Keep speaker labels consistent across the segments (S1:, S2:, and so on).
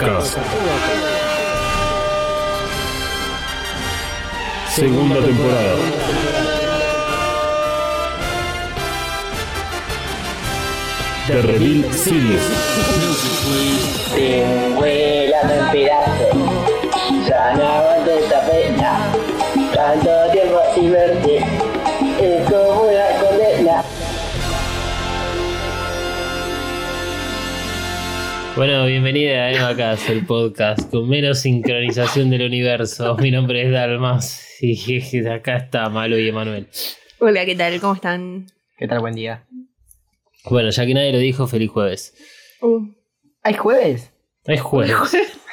S1: Evacast. Segunda temporada. The Reveal Series.
S2: Te vuelan en pedazos. Ya no aguanto esta pena. Tanto tiempo sin verte.
S3: Bueno, bienvenida a Evacas, el podcast con menos sincronización del universo. Mi nombre es Dalmas y acá está Malo y Emanuel.
S4: Hola, ¿qué tal? ¿Cómo están?
S5: ¿Qué tal? Buen día.
S3: Bueno, ya que nadie lo dijo, feliz jueves.
S4: Uh,
S5: ¿Hay jueves?
S3: Es jueves.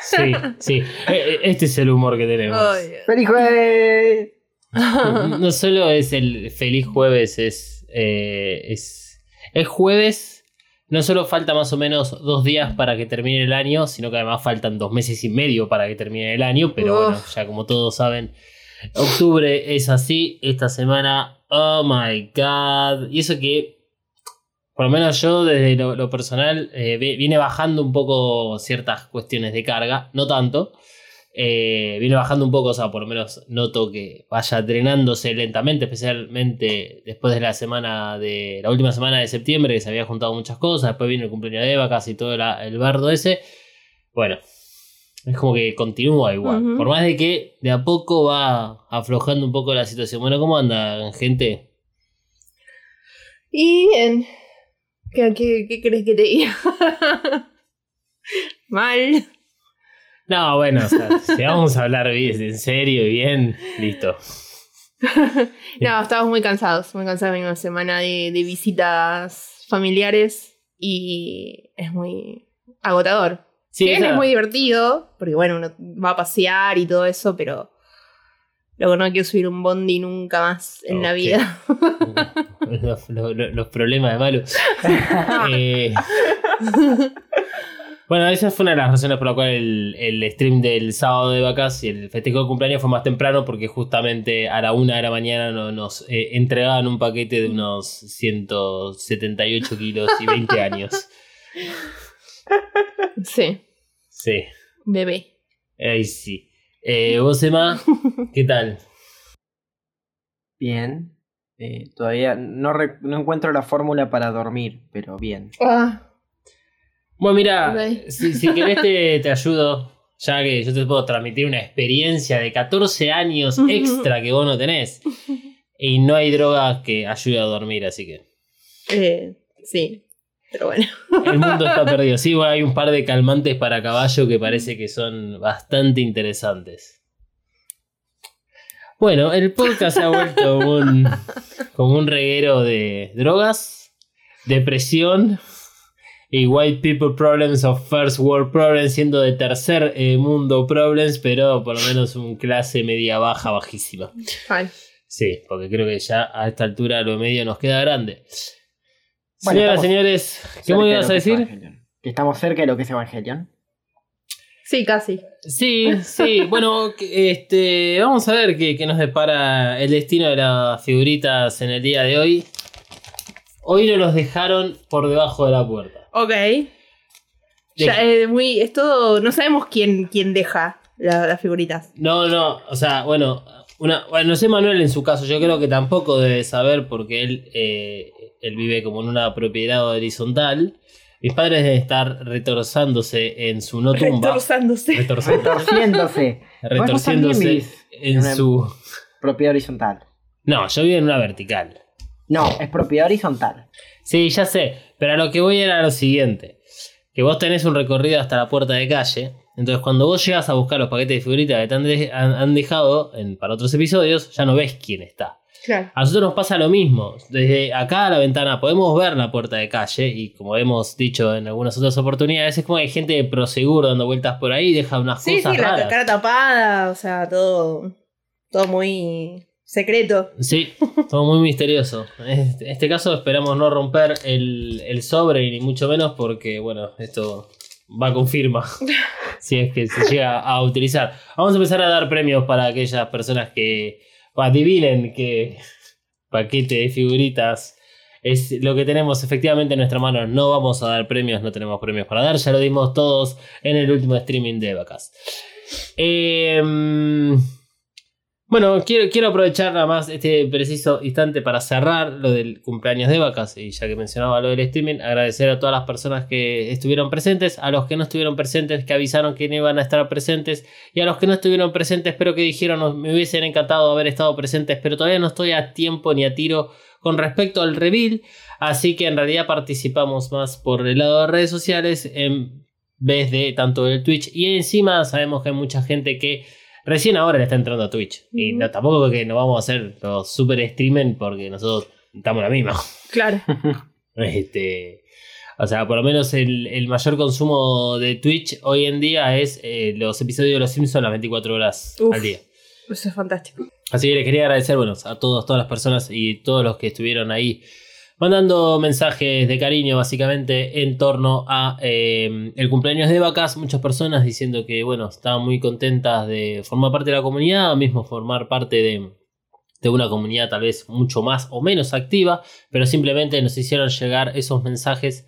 S3: Sí, sí. E- e- Este es el humor que tenemos.
S5: ¡Feliz jueves!
S3: No solo es el feliz jueves, es, eh, es, es jueves. No solo falta más o menos dos días para que termine el año, sino que además faltan dos meses y medio para que termine el año. Pero
S4: Uf.
S3: bueno, ya como todos saben, octubre es así. Esta semana, oh my god. Y eso que, por lo menos yo desde lo, lo personal, eh, vi- viene bajando un poco ciertas cuestiones de carga. No tanto. Eh, viene bajando un poco, o sea, por lo menos noto que vaya drenándose lentamente, especialmente después de la semana de la última semana de septiembre, que se había juntado muchas cosas, después vino el cumpleaños de Eva, casi todo la- el bardo ese. Bueno, es como que continúa igual. Por más de que de a poco va aflojando un poco la situación. Bueno, ¿cómo andan, gente?
S4: Y bien. ¿Qué, qué, qué crees que te diga? Mal.
S3: No, bueno, o sea, si vamos a hablar bien, en serio y bien, listo.
S4: No, estamos muy cansados. Muy cansados. Vengo una semana de, de visitas familiares y es muy agotador.
S3: Sí,
S4: Si bien
S3: esa-
S4: es muy divertido, porque bueno, uno va a pasear y todo eso, pero luego no quiero subir un bondi nunca más en la vida.
S3: los, los- los- los problemas de malo. Eh, bueno, esa fue una de las razones por la cual el, el stream del sábado de vacas y el festejo de cumpleaños fue más temprano porque justamente a la una de la mañana no- nos eh, entregaban un paquete de unos 178 kilos y 20 años.
S4: sí,
S3: Sí,
S4: bebé.
S3: ahí sí. Eh, ¿Vos, Emma? ¿Qué tal?
S5: Bien. Eh, todavía no, re- no encuentro la fórmula para dormir, pero bien.
S4: Ah,
S3: Bueno, mira, si, si querés te, te ayudo, ya que yo te puedo transmitir una experiencia de 14 años extra que vos no tenés. Y no hay droga que ayude a dormir, así que
S4: eh, sí, pero bueno.
S3: el mundo está perdido. Sí, hay un par de calmantes para caballo que parece que son bastante interesantes. Bueno, el podcast se ha vuelto un, como un reguero de drogas, depresión y white people problems of first world problems, siendo de tercer eh, mundo problems, pero por lo menos un clase media baja, bajísima.
S4: Ay,
S3: Sí, porque creo que ya a esta altura lo medio nos queda grande.
S5: Bueno,
S3: Señoras, señores, ¿qué me ibas a decir?
S5: Que estamos cerca de lo que es Evangelion.
S4: Sí, casi.
S3: Sí, sí, bueno, este, vamos a ver qué, qué nos depara el destino de las figuritas en el día de hoy. Hoy nos los dejaron por debajo de la puerta.
S4: Ok. Ya, eh, muy, es todo. No sabemos quién, quién deja la- las figuritas.
S3: No, no, o sea, bueno, una, bueno, no sé Manuel en su caso, yo creo que tampoco debe saber porque él, eh, él vive como en una propiedad horizontal. Mis padres deben estar retorzándose en su no tumba.
S4: Retorzándose.
S5: Retorciéndose.
S3: retorciéndose en su...
S5: Propiedad horizontal.
S3: No, yo vivo en una vertical.
S5: No, es propiedad horizontal.
S3: Sí, ya sé, pero a lo que voy era lo siguiente. Que vos tenés un recorrido hasta la puerta de calle. Entonces cuando vos llegas a buscar los paquetes de figuritas que te han, de- han- han dejado en- para otros episodios, ya no ves quién está.
S4: Claro.
S3: A nosotros nos pasa lo mismo. Desde acá a la ventana podemos ver la puerta de calle y como hemos dicho en algunas otras oportunidades, es como que hay gente de Prosegur dando vueltas por ahí y deja unas
S4: Sí, sí,
S3: cosas
S4: la
S3: raras.
S4: cara tapada, o sea, todo. Todo muy secreto.
S3: Sí, todo muy misterioso. En este, en este caso esperamos no romper el, el sobre ni mucho menos porque, bueno, esto va con firma. si es que se llega a utilizar. Vamos a empezar a dar premios para aquellas personas que adivinen qué paquete de figuritas es lo que tenemos efectivamente en nuestra mano. No vamos a dar premios, no tenemos premios para dar. Ya lo dimos todos en el último streaming de vacas. Eh, bueno, quiero, quiero aprovechar nada más este preciso instante para cerrar lo del cumpleaños de vacas. Y ya que mencionaba lo del streaming, agradecer a todas las personas que estuvieron presentes, a los que no estuvieron presentes, que avisaron que no iban a estar presentes, y a los que no estuvieron presentes, pero que dijeron "Nos- me hubiesen encantado haber estado presentes, pero todavía no estoy a tiempo ni a tiro con respecto al reveal. Así que en realidad participamos más por el lado de redes sociales en vez de tanto del Twitch. Y encima sabemos que hay mucha gente que recién ahora le está entrando a Twitch. Y no, tampoco que no vamos a hacer los super streaming porque nosotros estamos la misma.
S4: Claro.
S3: Este, o sea, por lo menos el, el mayor consumo de Twitch hoy en día es eh, los episodios de Los Simpsons las 24 horas
S4: Uf.
S3: al día.
S4: Eso es fantástico.
S3: Así que les quería agradecer bueno, a todos, todas las personas y todos los que estuvieron ahí mandando mensajes de cariño básicamente en torno a eh, el cumpleaños de vacas. Muchas personas diciendo que bueno, estaban muy contentas de formar parte de la comunidad, o mismo formar parte de, de una comunidad tal vez mucho más o menos activa, pero simplemente nos hicieron llegar esos mensajes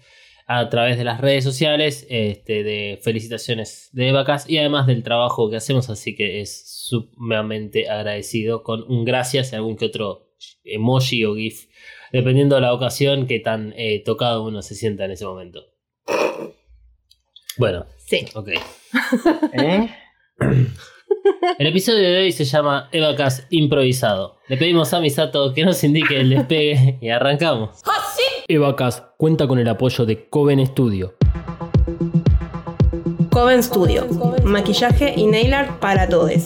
S3: a través de las redes sociales este, de felicitaciones de vacas y además del trabajo que hacemos, así que es sumamente agradecido con un gracias y algún que otro emoji o GIF, dependiendo de la ocasión que tan eh, tocado uno se sienta en ese momento. Bueno,
S4: Sí.
S3: ok.
S5: ¿Eh?
S3: El episodio de hoy se llama Evacas Improvisado. Le pedimos a Misato que nos indique el despegue y arrancamos. Evacas cuenta con el apoyo de Coven Studio.
S4: Coven Studio. Maquillaje y nail art para todos.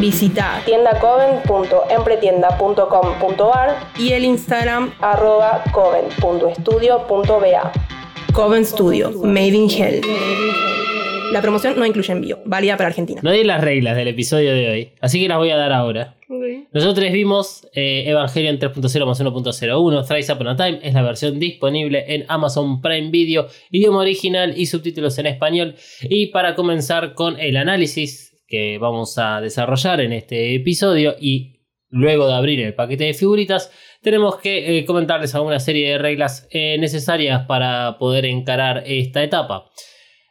S4: Visita tiendacoven.empretienda.com.ar y el Instagram arroba coven.estudio.ba. Coven Studio, Made in Hell. La promoción no incluye envío, válida para Argentina.
S3: No di las reglas del episodio de hoy, así que las voy a dar ahora. Nosotros vimos eh, Evangelion 3.0 más 1.01, Thrice Upon a Time, es la versión disponible en Amazon Prime Video, idioma original y subtítulos en español. Y para comenzar con el análisis que vamos a desarrollar en este episodio y luego de abrir el paquete de figuritas, tenemos que eh, comentarles alguna serie de reglas eh, necesarias para poder encarar esta etapa.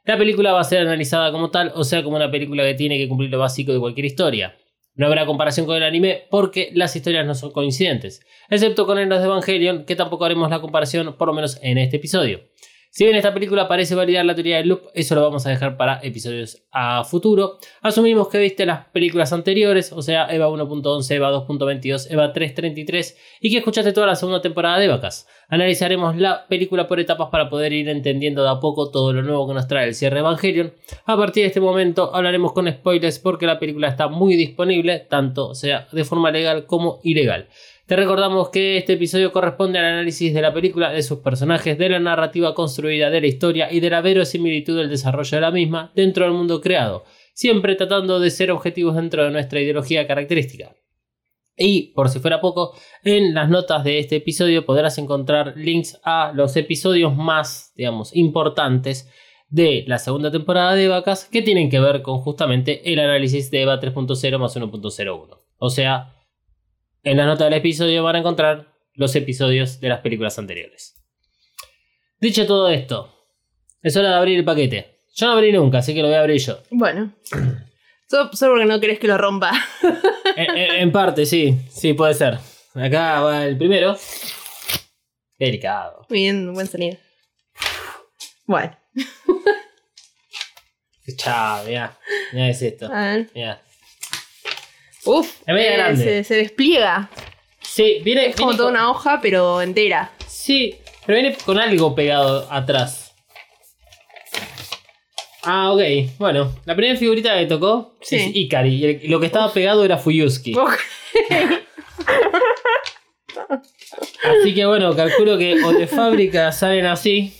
S3: La película va a ser analizada como tal, o sea, como una película que tiene que cumplir lo básico de cualquier historia. No habrá comparación con el anime porque las historias no son coincidentes, excepto con los de Evangelion, que tampoco haremos la comparación, por lo menos en este episodio. Si bien esta película parece validar la teoría del loop, eso lo vamos a dejar para episodios a futuro. Asumimos que viste las películas anteriores, o sea, Eva 1.11, Eva 2.22, Eva 3.33 y que escuchaste toda la segunda temporada de Vacas. Analizaremos la película por etapas para poder ir entendiendo de a poco todo lo nuevo que nos trae el cierre de Evangelion. A partir de este momento hablaremos con spoilers porque la película está muy disponible, tanto sea de forma legal como ilegal. Te recordamos que este episodio corresponde al análisis de la película, de sus personajes, de la narrativa construida, de la historia y de la verosimilitud del desarrollo de la misma dentro del mundo creado, siempre tratando de ser objetivos dentro de nuestra ideología característica. Y por si fuera poco, en las notas de este episodio podrás encontrar links a los episodios más, digamos, importantes de la segunda temporada de Vacas que tienen que ver con justamente el análisis de Eva 3.0 más 1.01. O sea, en la nota del episodio van a encontrar los episodios de las películas anteriores. Dicho todo esto, es hora de abrir el paquete. Yo no abrí nunca, así que lo voy a abrir yo.
S4: Bueno. Solo, solo porque no querés que lo rompa.
S3: En, en- en parte, sí, sí, puede ser. Acá va el primero. Qué delicado.
S4: Muy bien, buen sonido. Bueno,
S3: Chao, mirá. Mirá qué es esto.
S4: a ver.
S3: Mirá.
S4: Uf,
S3: Es
S4: eh,
S3: grande.
S4: se, se despliega.
S3: Sí, viene.
S4: Es como
S3: viene
S4: toda
S3: con-
S4: una hoja, pero entera.
S3: Sí, pero viene con algo pegado atrás. Ah, ok. Bueno, la primera figurita que tocó
S4: Sí.
S3: es Ikari. Y lo que estaba pegado era Fuyuski.
S4: Ok.
S3: Así que bueno, calculo que o de fábrica salen así.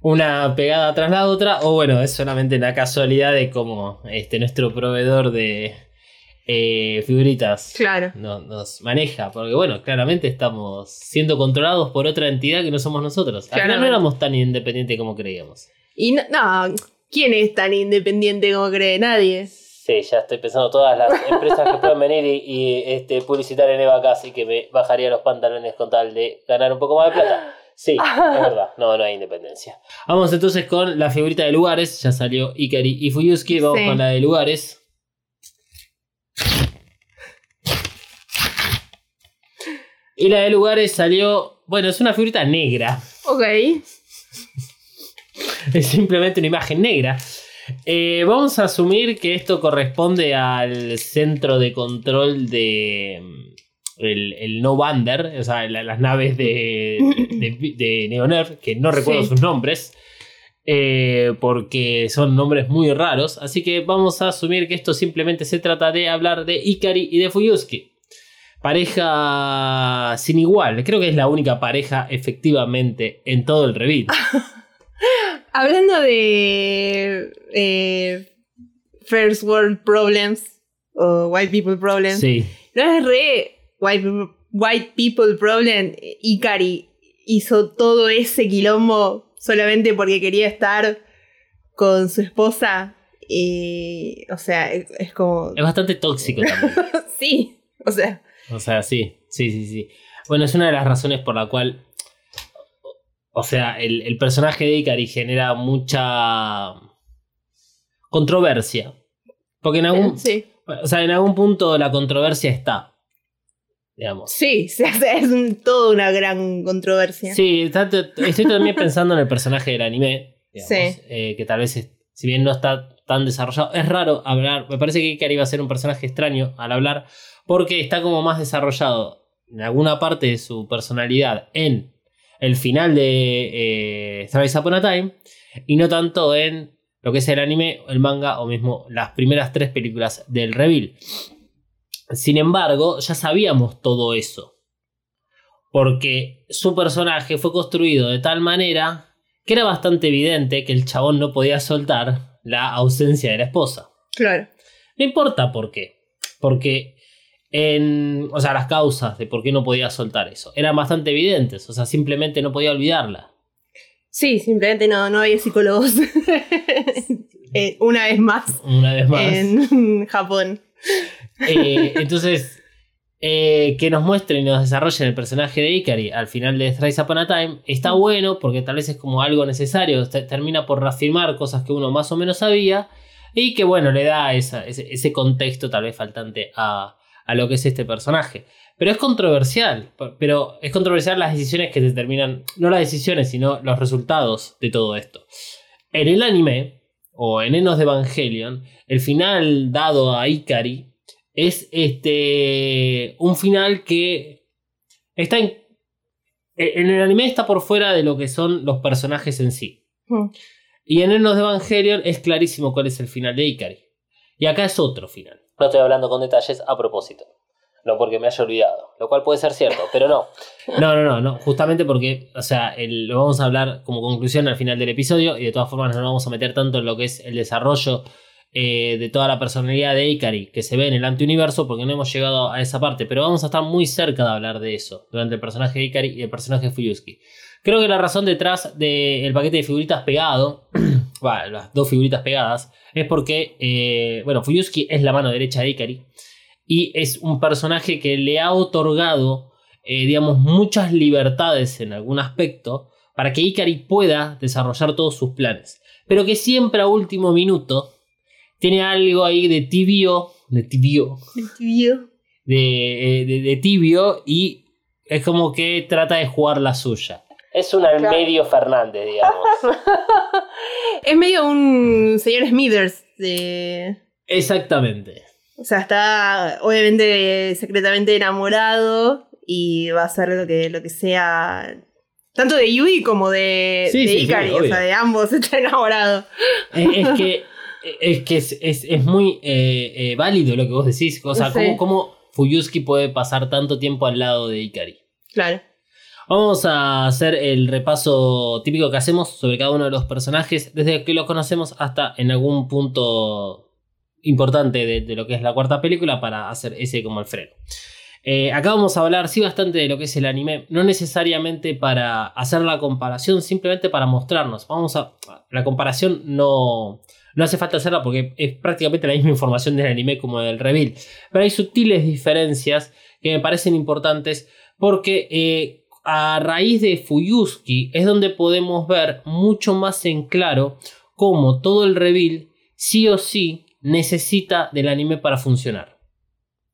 S3: una pegada tras la otra, o bueno, es solamente la casualidad de cómo este, nuestro proveedor de eh, figuritas
S4: Claro.
S3: no- nos maneja, porque bueno, claramente estamos siendo controlados por otra entidad que no somos nosotros. Al final no éramos tan independientes como creíamos.
S4: Y no, no, ¿quién es tan independiente como cree? Nadie.
S3: Sí, ya estoy pensando todas las empresas que pueden venir y, y, este, publicitar en Eva Casi que me bajaría los pantalones con tal de ganar un poco más de plata. Sí, es verdad, no, no hay independencia. Vamos entonces con la figurita de lugares, ya salió Ikari y Fuyuski, vamos
S4: Sí.
S3: con la de lugares. Y la de lugares salió, bueno, es una figurita negra.
S4: Ok.
S3: Es simplemente una imagen negra. Eh, vamos a asumir que esto corresponde al centro de control de mm, el, el No Bander, o sea, la- las naves de, de, de Neonerv, que no recuerdo
S4: Sí.
S3: sus nombres, eh, porque son nombres muy raros. Así que vamos a asumir que esto simplemente se trata de hablar de Ikari y de Fuyuski. Pareja sin igual, creo que es la única pareja efectivamente en todo el reveal.
S4: Hablando de eh, First World Problems o White People Problems,
S3: Sí.
S4: ¿no es re White, People- white People Problem? Ikari hizo todo ese quilombo solamente porque quería estar con su esposa. Y, o sea, es, es como.
S3: Es bastante tóxico también.
S4: sí, o sea,
S3: O sea, sí, sí, sí, sí. Bueno, es una de las razones por la cual. O sea, el, el personaje de Ikari genera mucha controversia. Porque en algún.
S4: sí.
S3: O sea, en algún punto la controversia está. Digamos.
S4: Sí, se hace- es un- toda una gran controversia.
S3: Sí, estoy también pensando en el personaje del anime. digamos,
S4: Sí.
S3: eh, que tal vez, es- si bien no está tan desarrollado, es raro hablar. Me parece que Ikari va a ser un personaje extraño al hablar, porque está como más desarrollado en alguna parte de su personalidad en el final de eh, Thrice Upon a Time, y no tanto en lo que es el anime, el manga o mismo las primeras tres películas del Reveal. Sin embargo, ya sabíamos todo eso. Porque su personaje fue construido de tal manera que era bastante evidente que el chabón no podía soltar la ausencia de la esposa.
S4: Claro.
S3: No importa por qué. Porque en. O sea, las causas de por qué no podía soltar eso eran bastante evidentes. O sea, simplemente no podía olvidarla.
S4: Sí, simplemente no, no había psicólogos. Eh, una vez más
S3: Una vez más.
S4: en Japón.
S3: Eh, entonces, eh, que nos muestren y nos desarrollen el personaje de Ikari al final de Thrice Upon a Time está bueno porque tal vez es como algo necesario, te- termina por reafirmar cosas que uno más o menos sabía y que bueno, le da esa- ese, ese contexto tal vez faltante a, a lo que es este personaje. Pero es controversial, pero es controversial las decisiones que determinan, no las decisiones, sino los resultados de todo esto. En el anime, o en Enos de Evangelion, el final dado a Ikari es este un final que está en, en el anime está por fuera de lo que son los personajes en sí.
S4: Mm.
S3: Y en Enos de Evangelion es clarísimo cuál es el final de Ikari. Y acá es otro final. No estoy hablando con detalles a propósito. No porque me haya olvidado. Lo cual puede ser cierto, pero no. No, no, no, no. Justamente porque, o sea, el- lo vamos a hablar como conclusión al final del episodio. Y de todas formas no nos vamos a meter tanto en lo que es el desarrollo eh, de toda la personalidad de Ikari que se ve en el antiuniverso. Porque no hemos llegado a esa parte. Pero vamos a estar muy cerca de hablar de eso. Durante el personaje de Ikari y el personaje de Fuyuski. Creo que la razón detrás del paquete de figuritas pegado, va, las dos figuritas pegadas, es porque, eh, bueno, Fuyuski es la mano derecha de Ikari y es un personaje que le ha otorgado, eh, digamos, muchas libertades en algún aspecto para que Ikari pueda desarrollar todos sus planes, pero que siempre a último minuto tiene algo ahí de tibio, de tibio, de, eh, de- de tibio y es como que trata de jugar la suya. Es un
S4: Claro.
S3: medio Fernández, digamos.
S4: Es medio un señor Smithers de.
S3: Exactamente.
S4: O sea, está obviamente secretamente enamorado y va a hacer lo que, lo que sea. Tanto de Yui como de,
S3: Sí,
S4: de
S3: sí, sí,
S4: Ikari. o sea, de ambos está enamorado.
S3: Es, es que, es, que es, es- es muy eh, eh, válido lo que vos decís. O sea,
S4: Sí.
S3: ¿cómo, cómo Fuyuski puede pasar tanto tiempo al lado de Ikari?
S4: Claro.
S3: Vamos a hacer el repaso típico que hacemos sobre cada uno de los personajes, desde que los conocemos hasta en algún punto importante de, de lo que es la cuarta película, para hacer ese como el freno. Eh, acá vamos a hablar, sí, bastante de lo que es el anime, no necesariamente para hacer la comparación, simplemente para mostrarnos. Vamos a. La comparación no. No hace falta hacerla porque es prácticamente la misma información del anime como del reveal. Pero hay sutiles diferencias que me parecen importantes porque eh, a raíz de Fuyuski es donde podemos ver mucho más en claro cómo todo el reveal sí o sí necesita del anime para funcionar.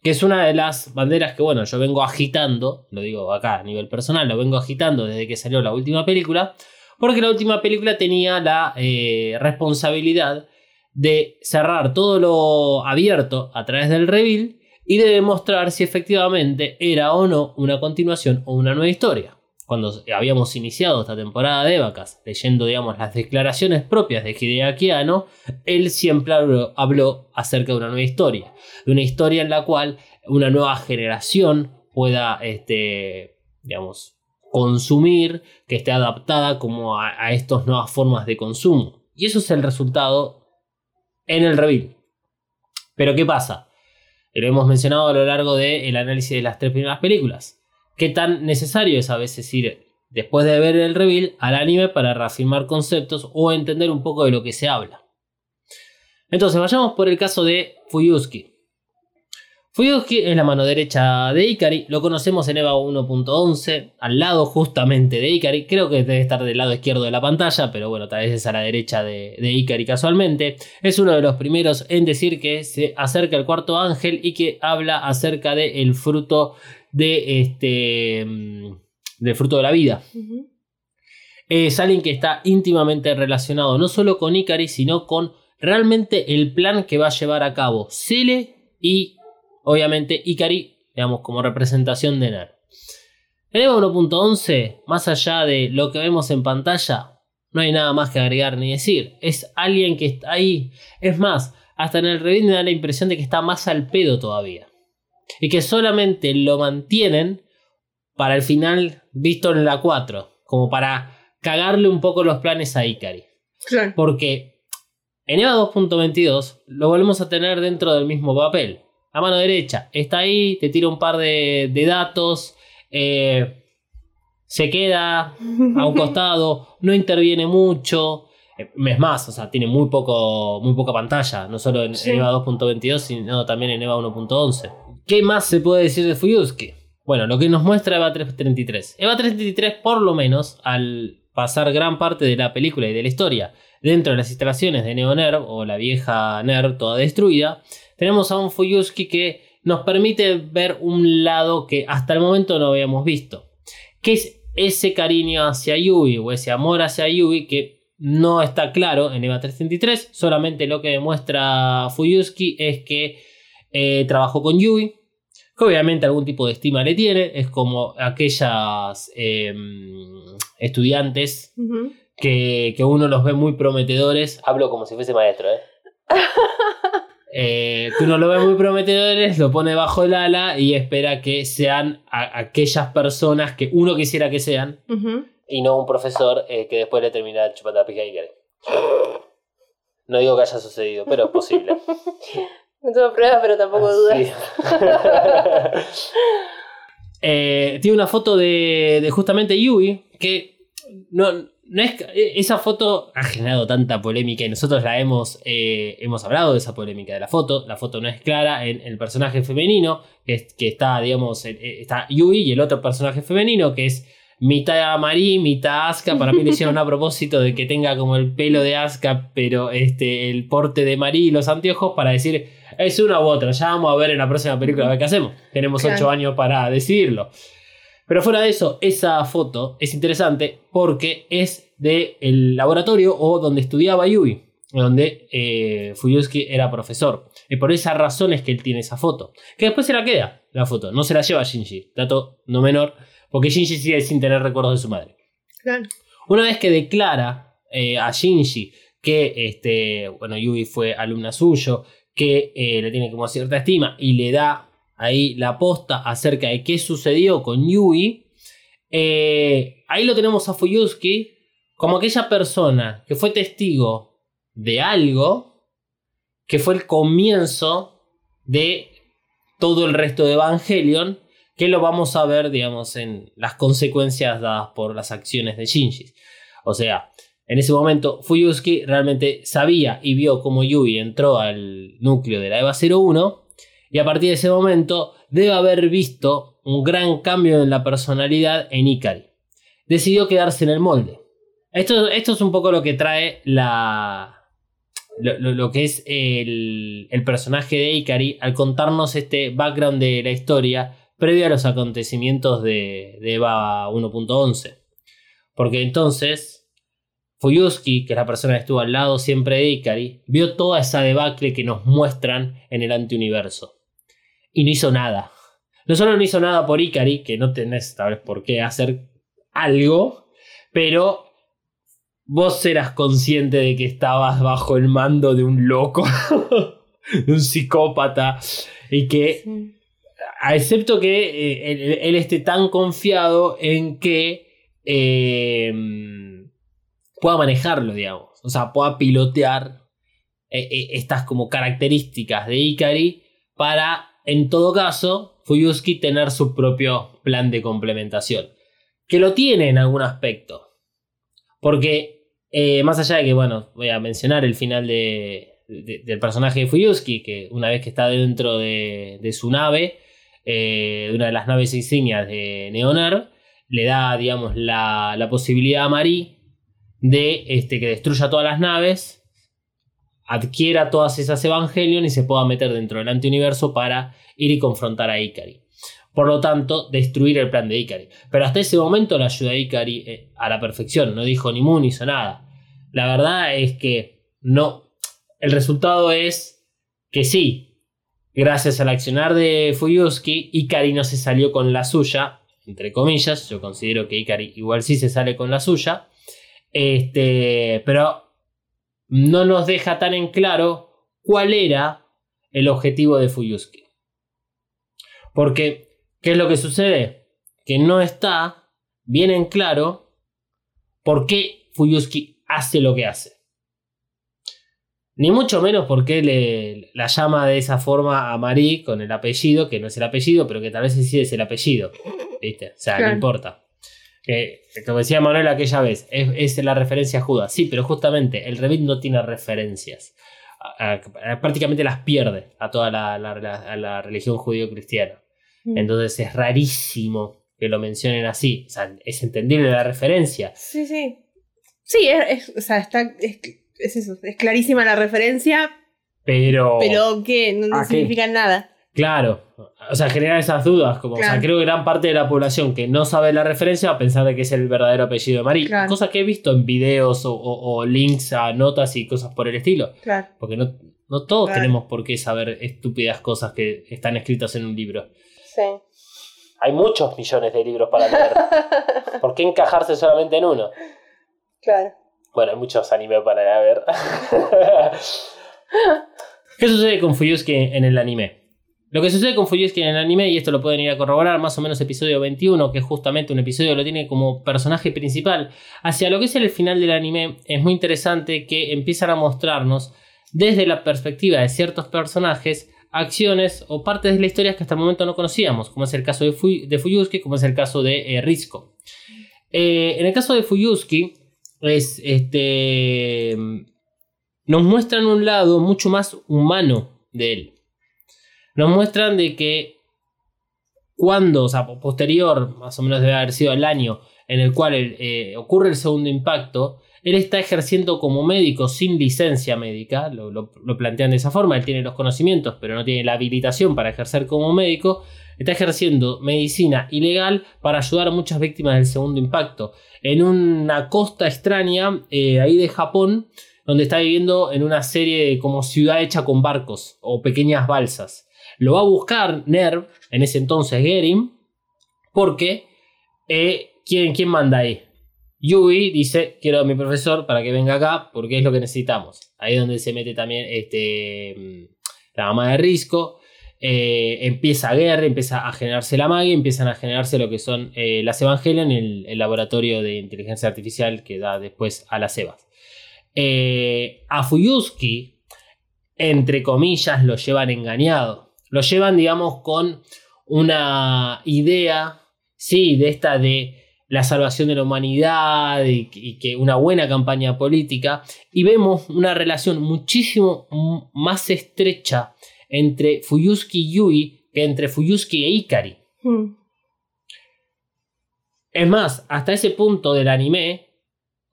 S3: Que es una de las banderas que, bueno, yo vengo agitando, lo digo acá a nivel personal, lo vengo agitando desde que salió la última película, porque la última película tenía la eh, responsabilidad de cerrar todo lo abierto a través del reveal y de demostrar si efectivamente era o no una continuación o una nueva historia. Cuando habíamos iniciado esta temporada de vacas, leyendo digamos las declaraciones propias de Hideaki Anno, él siempre habló, acerca de una nueva historia, de una historia en la cual una nueva generación pueda, este, digamos, consumir, que esté adaptada como a, a estas nuevas formas de consumo. Y eso es el resultado en el reveal. Pero ¿qué pasa? Lo hemos mencionado a lo largo del análisis de las tres primeras películas. ¿Qué tan necesario es a veces ir después de ver el reveal al anime para reafirmar conceptos o entender un poco de lo que se habla? Entonces, vayamos por el caso de Fuyuski. Fuyuski es la mano derecha de Ikari, lo conocemos en EVA 1.11, al lado justamente de Ikari, creo que debe estar del lado izquierdo de la pantalla, pero bueno, tal vez es a la derecha de, de Ikari casualmente. Es uno de los primeros en decir que se acerca al cuarto ángel y que habla acerca del fruto de este mm, del fruto de la vida. Es alguien que está íntimamente relacionado no solo con Ikari, sino con realmente el plan que va a llevar a cabo Cele y obviamente Ikari, digamos, como representación de Ner. En EVA 1.11, más allá de lo que vemos en pantalla, no hay nada más que agregar ni decir. Es alguien que está ahí. Es más, hasta en el review me da la impresión de que está más al pedo todavía. Y que solamente lo mantienen para el final visto en la 4. Como para cagarle un poco los planes a Ikari.
S4: Claro.
S3: Porque en EVA 2.22 lo volvemos a tener dentro del mismo papel. La mano derecha está ahí, te tira un par de, de datos, eh, se queda a un costado, no interviene mucho. eh, Es más, o sea, tiene muy, poco, muy poca pantalla, no solo en
S4: Sí.
S3: EVA 2.22, sino también en EVA 1.11. ¿Qué más se puede decir de Fuyuski? Bueno, lo que nos muestra EVA 333. EVA 333, por lo menos, al pasar gran parte de la película y de la historia dentro de las instalaciones de Neo Nerv o la vieja Nerv toda destruida, tenemos a un Fuyuski que nos permite ver un lado que hasta el momento no habíamos visto. Que es ese cariño hacia Yui o ese amor hacia Yui que no está claro en EVA 333. Solamente lo que demuestra Fuyuski es que eh, trabajó con Yui. Que obviamente algún tipo de estima le tiene. Es como aquellas em, estudiantes que, que uno los ve muy prometedores. Hablo como si fuese maestro, ¿eh? Eh, que uno lo ve muy prometedores, lo pone bajo el ala y espera que sean a- aquellas personas que uno quisiera que sean y no un profesor eh, que después le termina chupando la pija y quiere. No digo que haya sucedido, pero es posible.
S4: No tengo pruebas, pero tampoco dudas.
S3: Sí. Eh, tiene una foto de, de justamente Yui que no, no es esa foto ha generado tanta polémica y nosotros la hemos eh, hemos hablado de esa polémica de la foto la foto no es clara en el personaje femenino que, es- que está digamos eh, está Yui y el otro personaje femenino que es mitad Mari, mitad Asuka. Para mí le hicieron a propósito de que tenga como el pelo de Asuka, pero este, el porte de Mari y los anteojos para decir es una u otra. Ya vamos a ver en la próxima película a ver qué hacemos. Tenemos
S4: Claro.
S3: ocho años para decidirlo. Pero fuera de eso, esa foto es interesante porque es del laboratorio o donde estudiaba Yui, donde eh, Fuyuski era profesor. Y por esa razón es que él tiene esa foto. Que después se la queda, la foto. No se la lleva Shinji. Dato no menor, porque Shinji sigue sin tener recuerdos de su madre.
S4: Claro.
S3: Una vez que declara eh, a Shinji que este, bueno, Yui fue alumna suyo, que eh, le tiene como cierta estima y le da ahí la posta acerca de qué sucedió con Yui, Eh, ahí lo tenemos a Fuyuski como aquella persona que fue testigo de algo que fue el comienzo de todo el resto de Evangelion, que lo vamos a ver, digamos, en las consecuencias dadas por las acciones de Shinji. O sea, en ese momento Fuyuski realmente sabía y vio cómo Yui entró al núcleo de la EVA 01 y a partir de ese momento debe haber visto un gran cambio en la personalidad en Ikari. Decidió quedarse en el molde. Esto, es un poco lo que trae la, lo, que es el, el personaje de Ikari al contarnos este background de la historia previo a los acontecimientos de, de EVA 1.11. Porque entonces Fuyuski, que es la persona que estuvo al lado siempre de Ikari, vio toda esa debacle que nos muestran en el antiuniverso. Y no hizo nada. No solo no hizo nada por Ikari, que no tenés tal vez por qué hacer algo, pero vos eras consciente de que estabas bajo el mando de un loco, de un psicópata, y que
S4: Sí.
S3: excepto que eh, él, él esté tan confiado en que eh, pueda manejarlo, digamos. O sea, pueda pilotear eh, eh, estas como características de Ikari para, en todo caso, Fuyuski tener su propio plan de complementación. Que lo tiene en algún aspecto. Porque, eh, más allá de que, bueno, voy a mencionar el final de- de- del personaje de Fuyuski, que una vez que está dentro de, su nave, eh, una de las naves insignias de Neoner, le da, digamos, la, la posibilidad a Marie de este, que destruya todas las naves, adquiera todas esas Evangelion y se pueda meter dentro del antiuniverso para ir y confrontar a Ikari. Por lo tanto, destruir el plan de Ikari. Pero hasta ese momento la ayuda a Ikari eh, a la perfección. No dijo ni mu ni hizo nada. La verdad es que no. El resultado es que sí. Gracias al accionar de Fuyuski, Ikari no se salió con la suya. Entre comillas. Yo considero que Ikari igual sí se sale con la suya. Este. Pero no nos deja tan en claro cuál era el objetivo de Fuyuski. Porque, ¿qué es lo que sucede? Que no está bien en claro por qué Fuyuski hace lo que hace. Ni mucho menos por qué le, la llama de esa forma a Marie con el apellido, que no es el apellido, pero que tal vez sí es el apellido. ¿Viste? O sea,
S4: Claro.
S3: no importa. Que, como decía Manuel aquella vez, es, es la referencia a Judas. Sí, pero justamente el Revit no tiene referencias. A- a- a- prácticamente las pierde a toda la, la- la- a la religión judío-cristiana.
S4: Mm.
S3: Entonces es rarísimo que lo mencionen así. O sea, es entendible la referencia.
S4: Sí, sí. Sí, es, es- o sea, está, es, es eso, es clarísima la referencia,
S3: Pero,
S4: pero que no, significa nada.
S3: Claro, o sea, genera esas dudas. Como, o sea, creo que gran parte de la población que no sabe la referencia va a pensar de que es el verdadero apellido de Marie.
S4: Claro.
S3: Cosa que he visto en videos o, o- o links a notas y cosas por el estilo.
S4: Claro.
S3: Porque no, no todos tenemos por qué saber estúpidas cosas que están escritas en un libro.
S4: Sí.
S3: Hay muchos millones de libros para leer. ¿Por qué encajarse solamente en uno?
S4: Claro.
S3: Bueno, hay muchos anime para ver. ¿Qué sucede con Fuyusuki en el anime? Lo que sucede con Fuyusuki en el anime, y esto lo pueden ir a corroborar, más o menos episodio 21, que es justamente un episodio que lo tiene como personaje principal, hacia lo que es el final del anime, es muy interesante que empiezan a mostrarnos, desde la perspectiva de ciertos personajes, acciones o partes de la historia que hasta el momento no conocíamos, como es el caso de, Fuy- de Fuyusuki, como es el caso de eh, Risco. Eh, en el caso de Fuyusuki, es este. Nos muestran un lado mucho más humano de él. Nos muestran de que cuando, o sea, posterior, más o menos debe haber sido el año en el cual eh, ocurre el segundo impacto, él está ejerciendo como médico sin licencia médica, lo, lo- lo plantean de esa forma, él tiene los conocimientos, pero no tiene la habilitación para ejercer como médico, está ejerciendo medicina ilegal para ayudar a muchas víctimas del segundo impacto, en una costa extraña, eh, ahí de Japón, donde está viviendo en una serie de como ciudad hecha con barcos o pequeñas balsas. Lo va a buscar Nerv, en ese entonces Gerim, porque eh, ¿quién, ¿quién manda ahí? Yui dice, quiero a mi profesor para que venga acá porque es lo que necesitamos. Ahí es donde se mete también este, mm, la mamá de Risco. eh, empieza guerra, empieza a generarse la magia, empiezan a generarse lo que son eh, las Evangelion, el, el laboratorio de inteligencia artificial que da después a las Evas. Eh, a Fuyuski, entre comillas, lo llevan engañado. Lo llevan, digamos, con una idea, sí, de esta de la salvación de la humanidad y, y que una buena campaña política. Y vemos una relación muchísimo más estrecha entre Fuyuski y Yui que entre Fuyuski e Ikari.
S4: Mm.
S3: Es más, hasta ese punto del anime,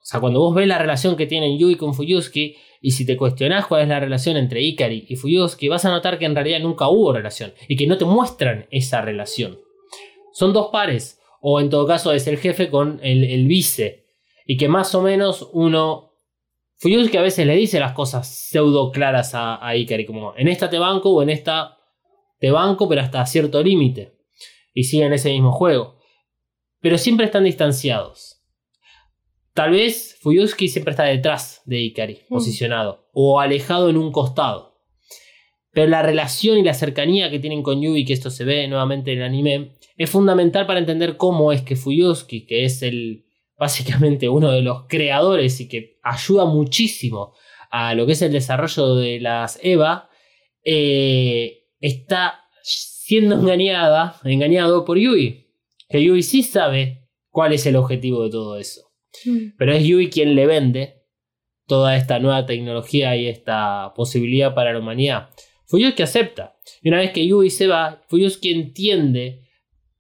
S3: o sea, cuando vos ves la relación que tienen Yui con Fuyuski, y si te cuestionás cuál es la relación entre Ikari y Fuyuski, vas a notar que en realidad nunca hubo relación, y que no te muestran esa relación. Son dos pares, o en todo caso es el jefe con el, el vice, y que más o menos uno... Fuyuski a veces le dice las cosas pseudo claras a, a como en esta te banco o en esta te banco, pero hasta cierto límite. Y siguen ese mismo juego pero siempre están distanciados. Tal vez Fuyuski siempre está detrás de Ikari,
S4: Mm.
S3: posicionado, o alejado en un costado. Pero la relación y la cercanía que tienen con Yui, que esto se ve nuevamente en el anime, es fundamental para entender cómo es que Fuyuski, que es el básicamente uno de los creadores y que ayuda muchísimo a lo que es el desarrollo de las EVA, eh, está siendo engañada, engañado por Yui. Que Yui sí sabe cuál es el objetivo de todo eso.
S4: Mm.
S3: Pero es Yui quien le vende toda esta nueva tecnología y esta posibilidad para la humanidad. Fuyuski acepta. Y una vez que Yui se va, Fuyuski entiende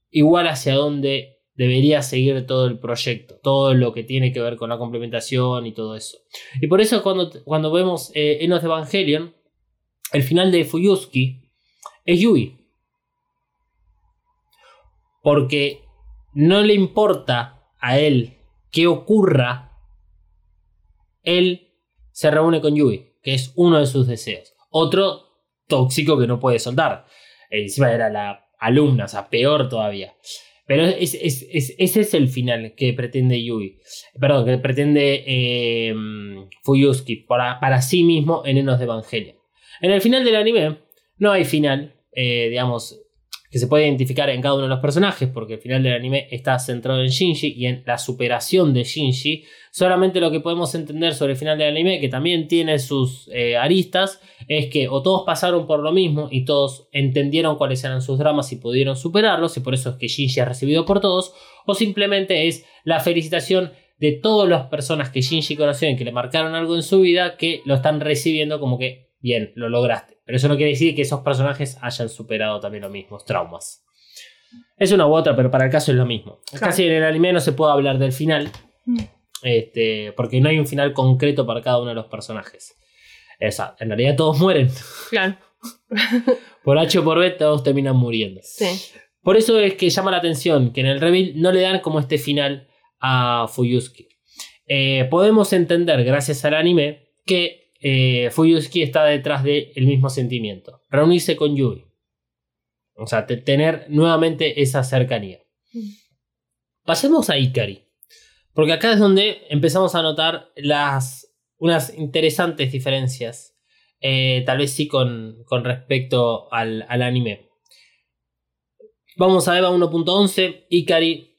S3: igual hacia dónde debería seguir todo el proyecto. Todo lo que tiene que ver con la complementación y todo eso. Y por eso cuando, cuando vemos eh, Enos Evangelion, el final de Fuyuski es Yui. Porque no le importa a él qué ocurra. Él se reúne con Yui, que es uno de sus deseos. Otro tóxico que no puede soltar. Encima era la alumna, o sea, peor todavía. Pero es- es- es- ese es el final que pretende Yui. Perdón, que pretende eh, Fuyuski para, para sí mismo en Enos de Evangelion. En el final del anime no hay final, eh, digamos, que se puede identificar en cada uno de los personajes, porque el final del anime está centrado en Shinji y en la superación de Shinji. Solamente lo que podemos entender sobre el final del anime, que también tiene sus eh, aristas, es que o todos pasaron por lo mismo y todos entendieron cuáles eran sus dramas y pudieron superarlos, y por eso es que Shinji es recibido por todos, o simplemente es la felicitación de todas las personas que Shinji conoció y que le marcaron algo en su vida, que lo están recibiendo como que, bien, lo lograste. Pero eso no quiere decir que esos personajes hayan superado también los mismos traumas. Es una u otra, pero para el caso es lo mismo.
S4: Claro.
S3: Casi en el anime no se puede hablar del final,
S4: Mm.
S3: este, porque no hay un final concreto para cada uno de los personajes. O sea, en realidad todos mueren.
S4: Claro.
S3: Por H o por B todos terminan muriendo.
S4: Sí.
S3: Por eso es que llama la atención que en el reveal no le dan como este final a Fuyuski. Eh, podemos entender, gracias al anime, que eh, Fuyuski está detrás del mismo sentimiento. Reunirse con Yui. O sea, te- tener nuevamente esa cercanía.
S4: Mm.
S3: Pasemos a Ikari. Porque acá es donde empezamos a notar las, unas interesantes diferencias. eh, tal vez sí con, con respecto al, al anime. Vamos a Eva 1.11. Ikari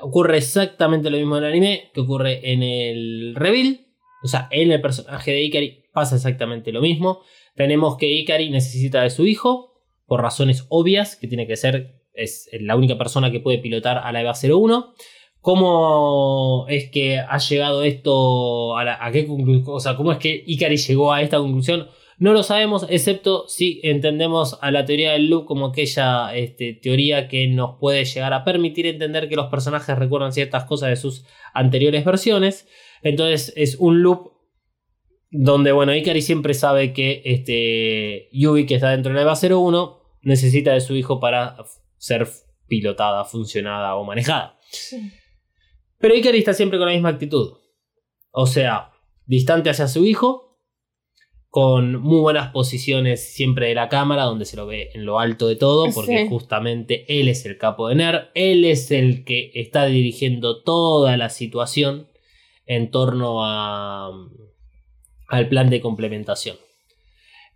S3: ocurre exactamente lo mismo en el anime que ocurre en el reveal. O sea, en el personaje de Ikari pasa exactamente lo mismo. Tenemos que Ikari necesita de su hijo por razones obvias, que tiene que ser, es la única persona que puede pilotar a la EVA 01. ¿Cómo es que ha llegado esto a, qué conclusión? O sea, ¿cómo es que Ikari llegó a esta conclusión? No lo sabemos, excepto si entendemos a la teoría del loop como aquella este, teoría que nos puede llegar a permitir entender que los personajes recuerdan ciertas cosas de sus anteriores versiones. Entonces es un loop donde, bueno, Ikari siempre sabe que este, Yui, que está dentro de la EVA 01, necesita de su hijo para ser pilotada, funcionada o manejada. Pero Ikari está siempre con la misma actitud. O sea, distante hacia su hijo, con muy buenas posiciones siempre de la cámara, donde se lo ve en lo alto de todo, porque
S4: Sí.
S3: justamente él es el capo de NER, él es el que está dirigiendo toda la situación en torno a, al plan de complementación.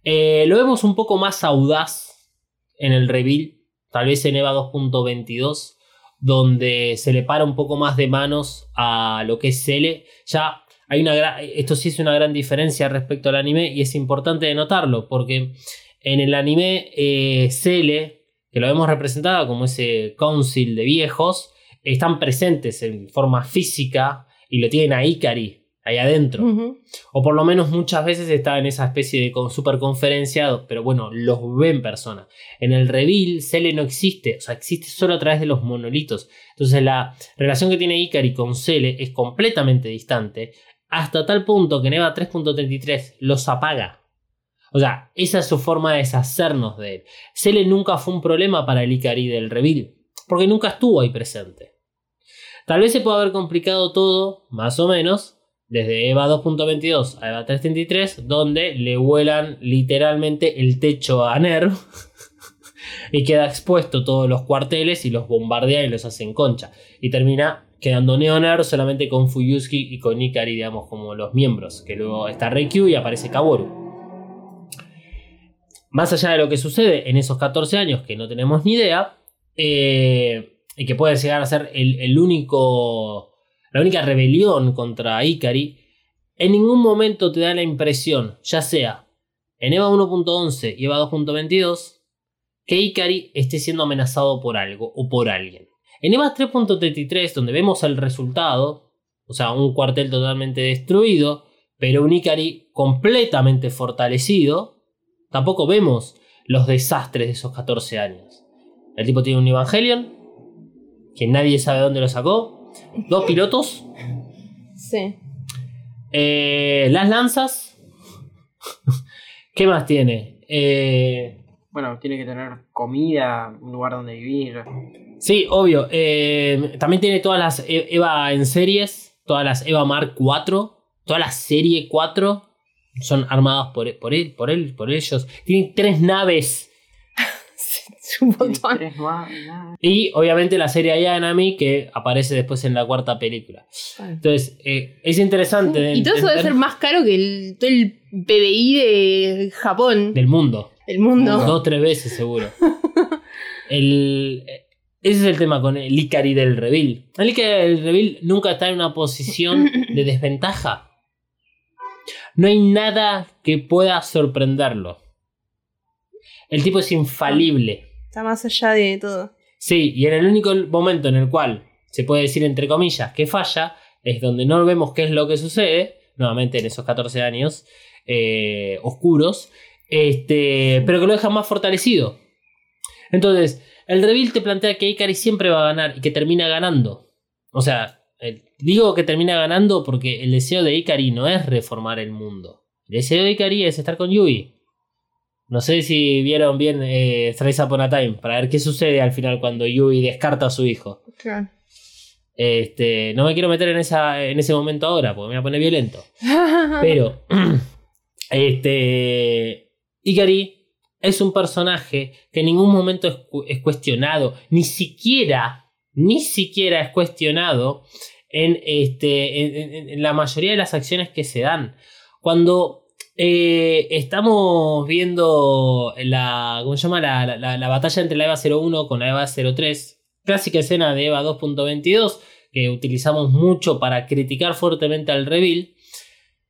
S3: Eh, lo vemos un poco más audaz en el reveal, tal vez en EVA 2.22, donde se le para un poco más de manos a lo que es Cele. Ya hay una esto sí es una gran diferencia respecto al anime y es importante de notarlo porque en el anime eh, Cele, que lo hemos representado como ese council de viejos, están presentes en forma física y lo tienen a Ikari ahí adentro. O por lo menos muchas veces está en esa especie de con- superconferencia, pero bueno, los ve en persona. En el reveal, Cele no existe, o sea, existe solo a través de los monolitos. Entonces la relación que tiene Ikari con Cele es completamente distante, hasta tal punto que en EVA 3.33 los apaga. O sea, esa es su forma de deshacernos de él. Cele nunca fue un problema para el Ikari del reveal, porque nunca estuvo ahí presente. Tal vez se pueda haber complicado todo, más o menos, desde EVA 2.22 a EVA 3.33, donde le vuelan literalmente el techo a Nerv y queda expuesto todos los cuarteles y los bombardea y los hacen concha. Y termina quedando Neoner solamente con Fuyusuki y con Ikari, digamos, como los miembros. Que luego está Reikyu y aparece Kaworu. Más allá de lo que sucede en esos 14 años, que no tenemos ni idea, eh, y que puede llegar a ser el, único, la única rebelión contra Ikari, en ningún momento te da la impresión, ya sea en EVA 1.11 y EVA 2.22, que Ikari esté siendo amenazado por algo o por alguien. En EVA 3.33, donde vemos el resultado, o sea, un cuartel totalmente destruido, pero un Ikari completamente fortalecido, tampoco vemos los desastres de esos 14 años. El tipo tiene un Evangelion, que nadie sabe dónde lo sacó, dos pilotos,
S4: Sí.
S3: eh, las lanzas. ¿Qué más tiene? Eh,
S5: Bueno, tiene que tener comida, un lugar donde vivir.
S3: sí, obvio. eh, también tiene todas las E- EVA en series. Todas las EVA Mark 4. Toda la serie 4. Son armadas por, por él, por él, por ellos. Tienen tres naves.
S4: Es un montón.
S5: tres más, nada.
S3: Y obviamente la serie Ayanami que aparece después en la cuarta película. Entonces, eh, es interesante.
S4: Y todo eso debe ser más caro que el, todo el PBI de Japón,
S3: Del mundo.
S4: del mundo.
S3: Dos, tres veces seguro. El, ese es el tema con el Ikari del Reveal. El Ikari del Reveal nunca está en una posición de desventaja. No hay nada que pueda sorprenderlo. El tipo es infalible.
S4: Está más allá de todo.
S3: Sí, y en el único momento en el cual se puede decir entre comillas que falla es donde no vemos qué es lo que sucede, nuevamente en esos 14 años eh, oscuros, este, pero que lo deja más fortalecido. Entonces, el reveal te plantea que Ikari siempre va a ganar y que termina ganando. O sea, digo que termina ganando porque el deseo de Ikari no es reformar el mundo. El deseo de Ikari es estar con Yui. No sé si vieron bien eh, Thrice Upon a Time, para ver qué sucede al final cuando Yui descarta a su hijo.
S4: Claro.
S3: Este, no me quiero meter en, esa, en ese momento ahora, porque me voy a poner violento. Pero, este, Ikari es un personaje que en ningún momento es, cu- es cuestionado, ni siquiera, ni siquiera es cuestionado en, este, en, en- en la mayoría de las acciones que se dan. Cuando eh, estamos viendo la, ¿cómo se llama? La, la- la- la batalla entre la EVA 01 con la EVA 03, clásica escena de EVA 2.22, que utilizamos mucho para criticar fuertemente al reveal.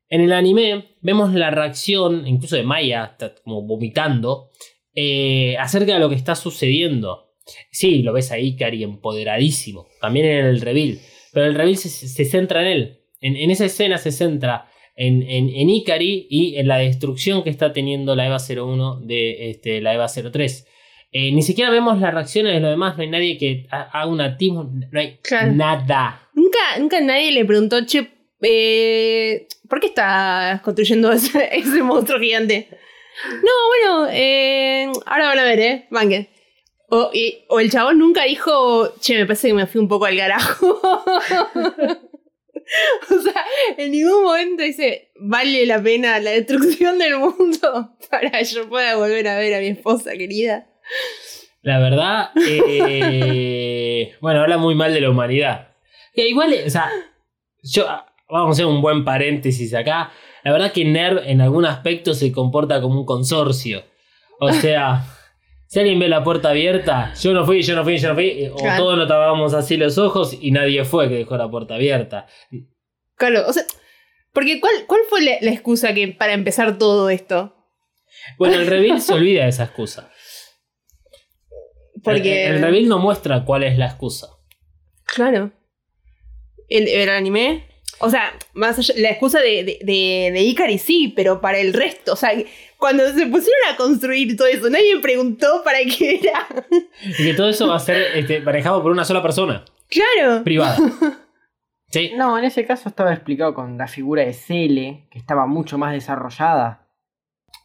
S3: En el anime vemos la reacción, incluso de Maya, como vomitando, eh, acerca de lo que está sucediendo. Sí, lo ves a Ikari empoderadísimo, también en el reveal, pero el reveal se, centra en él. En esa escena se centra en, en, en Ikari y en la destrucción que está teniendo la EVA 01 de este, la EVA 03. Eh, ni siquiera vemos las reacciones de los demás, no hay nadie que ha- haga una team, no hay
S4: Claro.
S3: nada.
S4: Nunca, nunca nadie le preguntó, che, eh, ¿por qué estás construyendo ese, ese monstruo gigante? No, bueno, eh, ahora van a ver, ¿eh? Banque. O, y- o el chabón nunca dijo, che, me parece que me fui un poco al carajo. o sea, en ningún momento dice, vale la pena la destrucción del mundo para que yo pueda volver a ver a mi esposa querida.
S3: La verdad, eh, bueno, habla muy mal de la humanidad. Que igual, o sea, yo, vamos a hacer un buen paréntesis acá. La verdad que NERV en algún aspecto se comporta como un consorcio. O sea, Si alguien ve la puerta abierta, yo no fui, yo no fui, yo no fui, o
S4: Claro.
S3: todos nos tapábamos así los ojos y nadie fue que dejó la puerta abierta.
S4: Claro, o sea, porque ¿cuál, cuál fue la, la excusa que para empezar todo esto?
S3: Bueno, el reveal se olvida de esa excusa.
S4: Porque.
S3: El, el reveal no muestra cuál es la excusa.
S4: Claro. El, el anime. O sea, más allá, la excusa de, de, de, de Ikari sí, pero para el resto. O sea, cuando se pusieron a construir todo eso, nadie preguntó para qué era.
S3: Y que todo eso va a ser este, manejado por una sola persona,
S4: Claro.
S3: privada. Sí.
S5: No, en ese caso estaba explicado con la figura de Cele, que estaba mucho más desarrollada.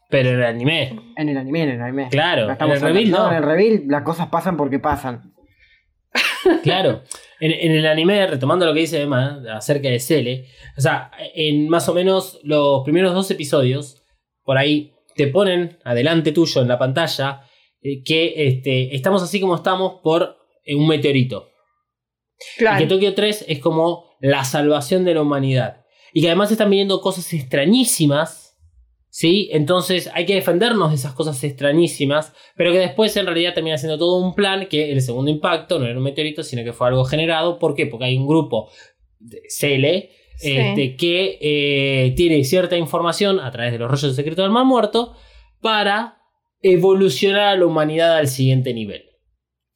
S3: Pero en el anime,
S5: En el anime, en el anime.
S3: Claro, en el reveal
S5: hablando-
S3: no.
S5: En el reveal las cosas pasan porque pasan.
S3: claro. En, en el anime, retomando lo que dice Emma acerca de Cele, o sea, en más o menos los primeros dos episodios, por ahí te ponen adelante tuyo en la pantalla eh, que este, estamos así como estamos por eh, un meteorito. Y
S4: Claro.
S3: que Tokio 3 es como la salvación de la humanidad. Y que además están viniendo cosas extrañísimas. ¿Sí? Entonces hay que defendernos de esas cosas extrañísimas. Pero que después en realidad termina siendo todo un plan. Que el segundo impacto no era un meteorito, sino que fue algo generado. ¿Por qué? Porque hay un grupo de CL.
S4: Sí.
S3: Este, que eh, tiene cierta información a través de los rollos de secreto del mar muerto para evolucionar a la humanidad al siguiente nivel.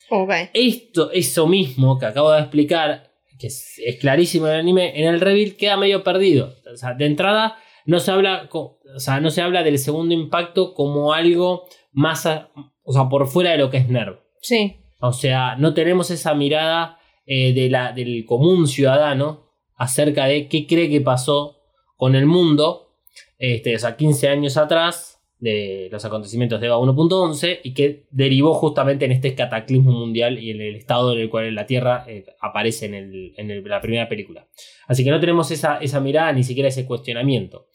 S4: Ok.
S3: Esto, eso mismo que acabo de explicar, que es, es clarísimo en el anime, en el reveal queda medio perdido. O sea, de entrada no se habla, o sea, no se habla del segundo impacto como algo más, a- o sea, por fuera de lo que es Nerv.
S4: Sí.
S3: O sea, no tenemos esa mirada eh, de la, del común ciudadano acerca de qué cree que pasó con el mundo, este, o sea, 15 años atrás de los acontecimientos de EVA 1.11 y que derivó justamente en este cataclismo mundial y en el estado en el cual la Tierra eh, aparece en, el- en la primera película. Así que no tenemos esa, esa mirada ni siquiera ese cuestionamiento.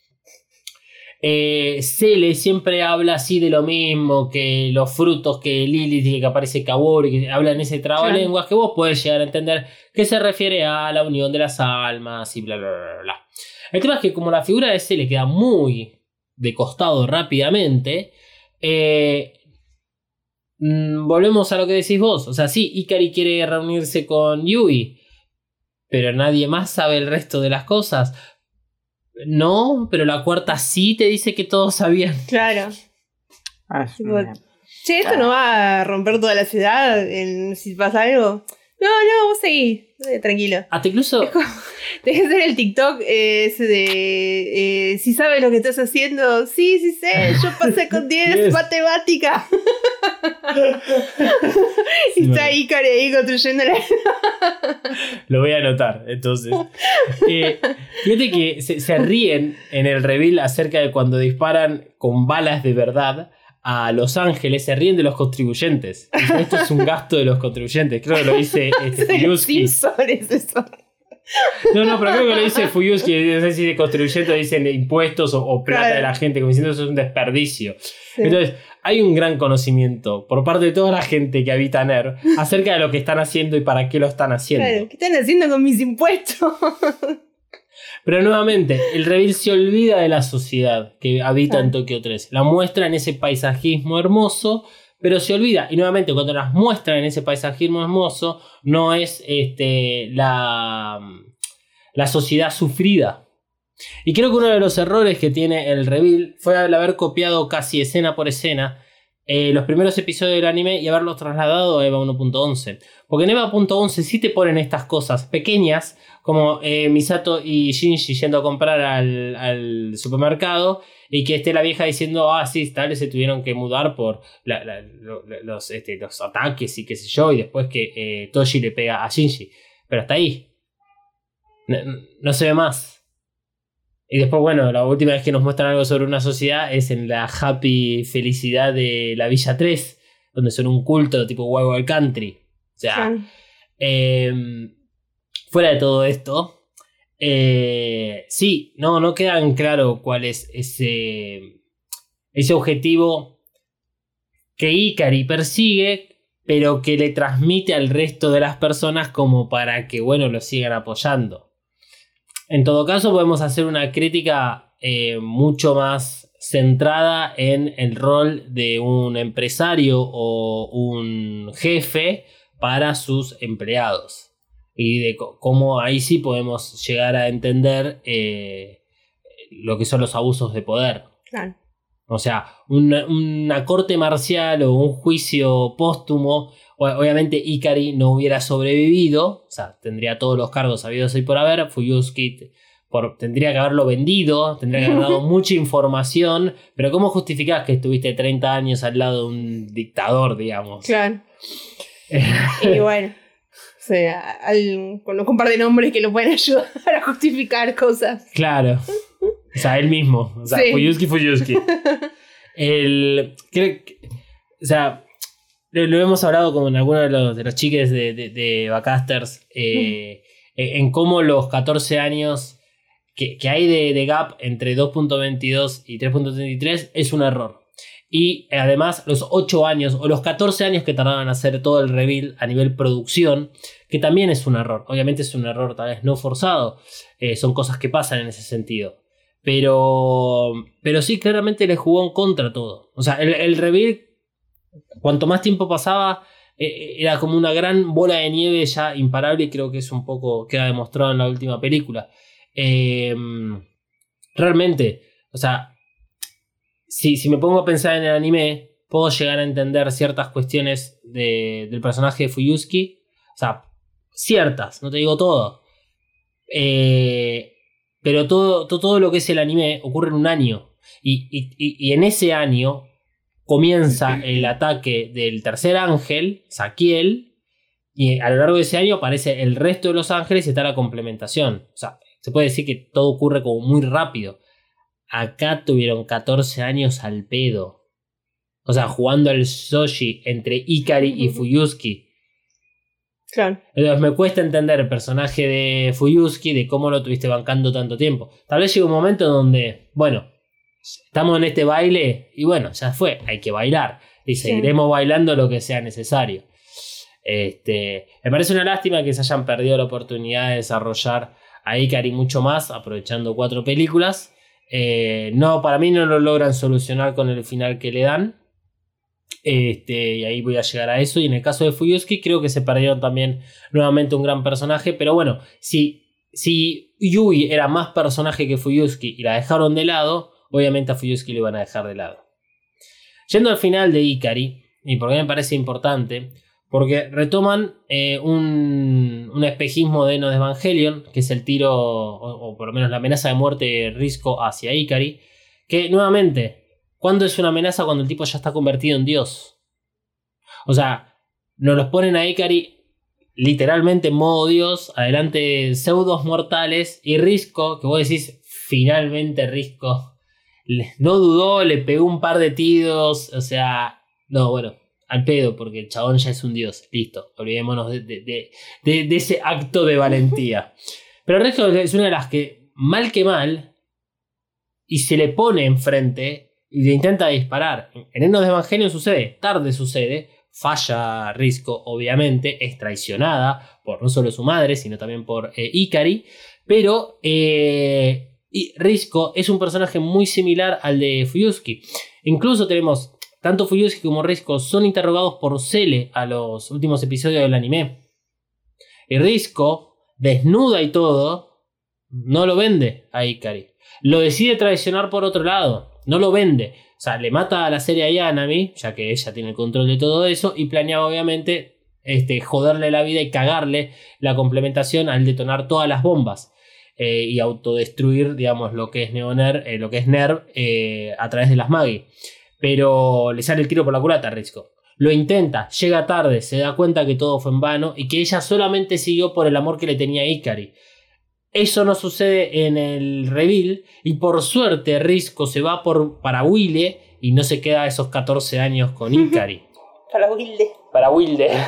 S3: Eh, Cele siempre habla así de lo mismo, que los frutos, que Lilith, y que aparece Kaworu, que habla en ese trabalenguas que vos podés llegar a entender que se refiere a la unión de las almas y bla bla bla bla. El tema es que como la figura de Cele queda muy de costado rápidamente, eh, mm, volvemos a lo que decís vos. O sea, sí, Ikari quiere reunirse con Yui, pero nadie más sabe el resto de las cosas. No, pero la cuarta sí te dice que todos sabían.
S4: Claro.
S5: Ah,
S4: Tipo,
S5: una-
S4: Che, ¿esto no va a romper toda la ciudad en- si pasa algo? No, no, vos seguí. Eh, tranquilo.
S3: Hasta incluso.
S4: Deja de hacer el TikTok eh, ese de. eh, si sabes lo que estás haciendo. Sí, sí sé. Yo pasé con 10
S3: Yes.
S4: matemática. y
S3: Sí,
S4: está
S3: me-
S4: ahí, Karen, ahí construyendo la.
S3: Lo voy a anotar, entonces. Eh, fíjate que se, se ríen en el reveal acerca de cuando disparan con balas de verdad a Los Ángeles, se ríen de los contribuyentes. Esto es un gasto de los contribuyentes. Creo que lo dice este.
S4: Simpsons eso.
S3: No, no, pero creo que lo dice Fuyuski. No sé si de contribuyentes dicen impuestos o, o plata
S4: Claro.
S3: de la gente, como diciendo eso es un desperdicio.
S4: Sí.
S3: Entonces, hay un gran conocimiento por parte de toda la gente que habita NER acerca de lo que están haciendo y para qué lo están haciendo.
S4: Claro, ¿qué están haciendo con mis impuestos?
S3: Pero nuevamente, el reveal se olvida de la sociedad que habita en. Tokio 3. La muestra en ese paisajismo hermoso, pero se olvida. Y nuevamente, cuando las muestran en ese paisajismo hermoso, no es este, la, la sociedad sufrida. Y creo que uno de los errores que tiene el reveal fue el haber copiado casi escena por escena eh, los primeros episodios del anime y haberlos trasladado a EVA 1.11. Porque en EVA 1.11 sí te ponen estas cosas pequeñas, como eh, Misato y Shinji yendo a comprar al, supermercado y que esté la vieja diciendo, ah, sí, tal vez se tuvieron que mudar por los, este, los ataques y qué sé yo, y después que eh, Toshi le pega a Shinji. Pero hasta ahí. No, no se ve más. Y después, bueno, la última vez que nos muestran algo sobre una sociedad es en la happy felicidad de la Villa 3, donde son un culto tipo Wild Wild Country. O sea, eh, fuera de todo esto, eh, sí, no, no quedan claro cuál es ese, ese objetivo que Ikari persigue, pero que le transmite al resto de las personas como para que, bueno, lo sigan apoyando. En todo caso, podemos hacer una crítica eh, mucho más centrada en el rol de un empresario o un jefe para sus empleados. Y de cómo ahí sí podemos llegar a entender eh, lo que son los abusos de poder.
S4: Claro.
S3: O sea, una, una corte marcial o un juicio póstumo, obviamente Ikari no hubiera sobrevivido, o sea, tendría todos los cargos habidos y por haber, Fuyusuki por, tendría que haberlo vendido, tendría que haber dado mucha información, pero ¿cómo justificás que estuviste 30 años al lado de un dictador, digamos?
S4: Claro. y bueno. O sea, al- conozco un par de nombres que lo pueden ayudar a justificar cosas.
S3: Claro. O sea, él mismo. O sea,
S4: Sí.
S3: Fuyuski, Fuyuski. El, creo o sea, lo, hemos hablado con algunos de los, de los chiques de, de, de eh, en cómo los 14 años que, que hay de, de gap entre 2.22 y 3.33 es un error. Y eh, además los 8 años o los 14 años que tardaban en hacer todo el reveal a nivel producción, que también es un error. Obviamente es un error tal vez no forzado, eh, son cosas que pasan en ese sentido. Pero, pero sí, claramente le jugó en contra todo. O sea, el, el reveal, cuanto más tiempo pasaba, eh, era como una gran bola de nieve ya imparable y creo que es un poco, queda demostrado en la última película. Eh, realmente, o sea, si, si me pongo a pensar en el anime, puedo llegar a entender ciertas cuestiones de- del personaje de Fuyusuki. O sea, ciertas, no te digo todo. Eh, pero todo, to- todo, lo que es el anime ocurre en un año. Y- y- y en ese año comienza el ataque del tercer ángel, Saquiel. Y a lo largo de ese año aparece el resto de los ángeles y está la complementación. O sea, se puede decir que todo ocurre como muy rápido. Acá tuvieron 14 años al pedo. O sea, jugando al Soshi entre Ikari y Fuyusuki.
S4: Claro.
S3: Entonces me cuesta entender el personaje de Fuyusuki, de cómo lo tuviste bancando tanto tiempo. Tal vez llega un momento donde, bueno, estamos en este baile y bueno, ya fue, hay que bailar. Y
S4: Sí.
S3: seguiremos bailando lo que sea necesario. Este, me parece una lástima que se hayan perdido la oportunidad de desarrollar a Ikari mucho más, aprovechando cuatro películas. Eh, no, para mí no lo logran solucionar con el final que le dan. Este, y ahí voy a llegar a eso. Y en el caso de Fuyusuki, creo que se perdieron también nuevamente un gran personaje. Pero bueno, si, si Yui era más personaje que Fuyusuki y la dejaron de lado, obviamente a Fuyusuki lo iban a dejar de lado. Yendo al final de Ikari, y porque me parece importante, porque retoman eh, un, un espejismo de Eno de Evangelion, que es el tiro, o, por lo menos la amenaza de muerte de Risco hacia Ikari, que nuevamente, ¿cuándo es una amenaza? Cuando el tipo ya está convertido en Dios. O sea, nos los ponen a Ikari literalmente en modo Dios, adelante de pseudos mortales, y Risco, que vos decís, finalmente Risco, no dudó, le pegó un par de tiros, o sea, no, bueno, al pedo, porque el chabón ya es un dios, listo, olvidémonos de, de- de- ese acto de valentía. Pero Risco es una de las que, mal que mal, y se le pone enfrente y le intenta disparar. En Enos de Evangelio sucede, tarde sucede, falla Risco, obviamente, es traicionada por no solo su madre, sino también por eh, Ikari, pero eh, y Risco es un personaje muy similar al de Fuyusuki. Incluso tenemos, tanto Fuyusuki como Risco son interrogados por Cele a los últimos episodios del anime. Y Risco, desnuda y todo, no lo vende a Ikari. Lo decide traicionar por otro lado, no lo vende. O sea, le mata a la serie a Yanami, ya que ella tiene el control de todo eso, y planeaba obviamente este, joderle la vida y cagarle la complementación al detonar todas las bombas. Eh, y autodestruir, digamos, lo que es Neoner, eh, lo que es Nerv eh, a través de las Magi. Pero le sale el tiro por la culata a Risco. Lo intenta, llega tarde, se da cuenta que todo fue en vano y que ella solamente siguió por el amor que le tenía a Ikari. Eso no sucede en el reveal y por suerte Risco se va por, para Wille y no se queda esos 14 años con Ikari.
S4: Para Wilde.
S3: para Wilde.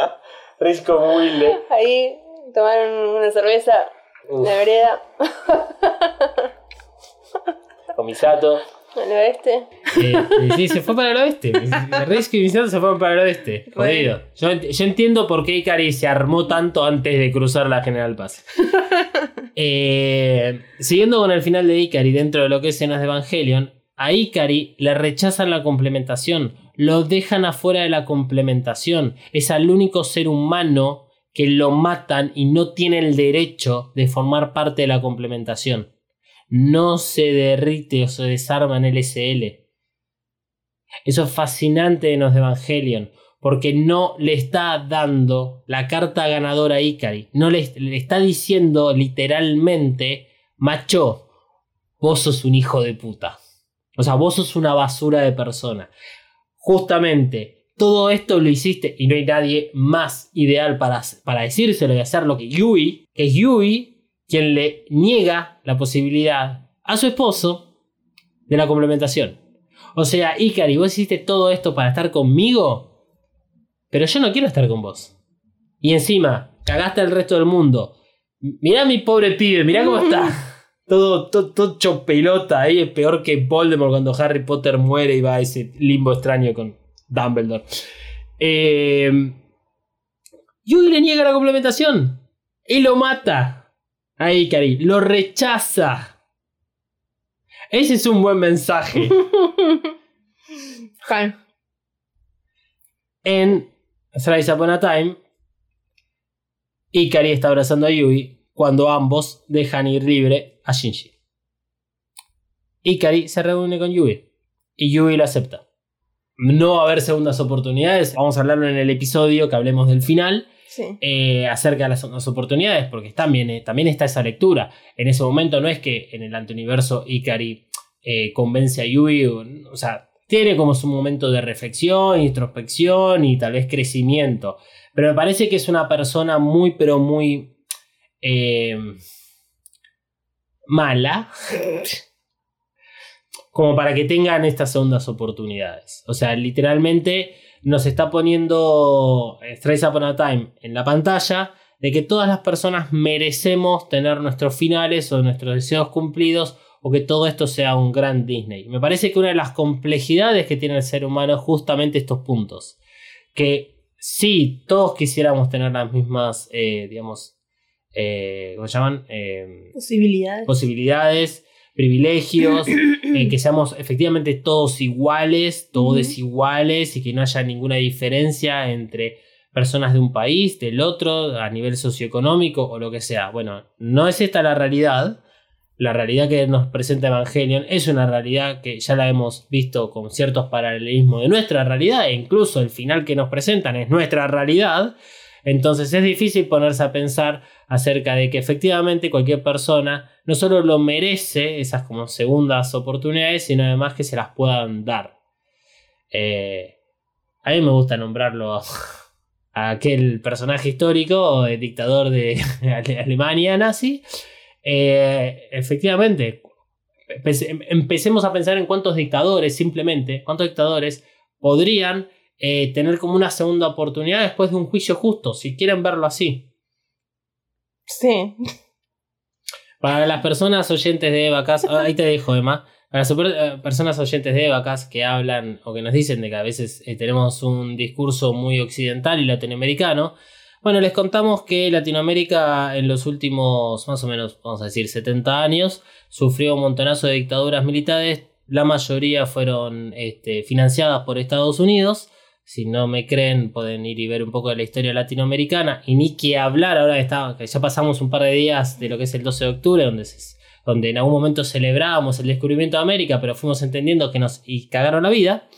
S3: Risco Wilde.
S4: Ahí tomaron una cerveza la vereda,
S3: Con Misato.
S4: al oeste.
S3: Eh, eh, sí, se fue para el oeste. Y Misato se fueron para el oeste. Jodido. Yo, ent- yo entiendo por qué Ikari se armó tanto antes de cruzar la General Paz. Eh, siguiendo con el final de Ikari dentro de lo que es escenas de Evangelion, a Ikari le rechazan la complementación, lo dejan afuera de la complementación. Es al único ser humano que lo matan y no tiene el derecho de formar parte de la complementación. No se derrite o se desarma en el SL. Eso es fascinante en los de Evangelion, porque no le está dando la carta ganadora a Ikari. No le, le está diciendo literalmente, macho, vos sos un hijo de puta. O sea, vos sos una basura de persona. Justamente, todo esto lo hiciste y no hay nadie más ideal para, para decírselo y hacerlo que Yui, que es Yui quien le niega la posibilidad a su esposo de la complementación. O sea, Ikari, vos hiciste todo esto para estar conmigo, pero yo no quiero estar con vos. Y encima, cagaste al resto del mundo. Mirá a mi pobre pibe, mirá cómo está. Todo, todo, todo hecho pelota ahí, es peor que Voldemort cuando Harry Potter muere y va a ese limbo extraño con Dumbledore. Eh, Yui le niega la complementación y lo mata a Ikari, lo rechaza. Ese es un buen mensaje. En Thrice Upon a Time, Ikari está abrazando a Yui cuando ambos dejan ir libre a Shinji. Ikari se reúne con Yui y Yui lo acepta. No va a haber segundas oportunidades, vamos a hablarlo en el episodio que hablemos del final.
S4: Sí.
S3: eh, acerca de las segundas oportunidades, porque también, eh, también está esa lectura. En ese momento no es que en el antiuniverso Ikari eh, convence a Yui, o, o sea, tiene como su momento de reflexión, introspección y tal vez crecimiento. Pero me parece que es una persona muy, pero muy mala. Como para que tengan estas segundas oportunidades. O sea, literalmente nos está poniendo Straight Upon a Time en la pantalla de que todas las personas merecemos tener nuestros finales o nuestros deseos cumplidos o que todo esto sea un gran Disney. Me parece que una de las complejidades que tiene el ser humano es justamente estos puntos. Que sí, todos quisiéramos tener las mismas, eh, digamos, eh, ¿cómo se llaman? Eh,
S4: Posibilidades.
S3: posibilidades, privilegios, eh, que seamos efectivamente todos iguales, todos desiguales y que no haya ninguna diferencia entre personas de un país, del otro, a nivel socioeconómico o lo que sea. Bueno, no es esta la realidad. La realidad que nos presenta Evangelion es una realidad que ya la hemos visto con ciertos paralelismos de nuestra realidad e incluso el final que nos presentan es nuestra realidad. Entonces es difícil ponerse a pensar acerca de que efectivamente cualquier persona no solo lo merece esas como segundas oportunidades, sino además que se las puedan dar. Eh, a mí me gusta nombrarlo a aquel personaje histórico, eh, dictador de Ale- Alemania nazi. Eh, efectivamente, em- empecemos a pensar en cuántos dictadores, simplemente, cuántos dictadores podrían tener como una segunda oportunidad después de un juicio justo, si quieren verlo así.
S4: Sí.
S3: Para las personas oyentes de Evacas, ah, ahí te dejo, Emma. Para las super- eh, personas oyentes de Evacas que hablan o que nos dicen de que a veces eh, tenemos un discurso muy occidental y latinoamericano, bueno, les contamos que Latinoamérica en los últimos, más o menos, vamos a decir, 70 años, sufrió un montonazo de dictaduras militares. La mayoría fueron este, financiadas por Estados Unidos. Si no me creen, pueden ir y ver un poco de la historia latinoamericana. Y ni que hablar, ahora que, está, que ya pasamos un par de días de lo que es el 12 de octubre, donde, se- donde en algún momento celebrábamos el descubrimiento de América, pero fuimos entendiendo que nos y cagaron la vida.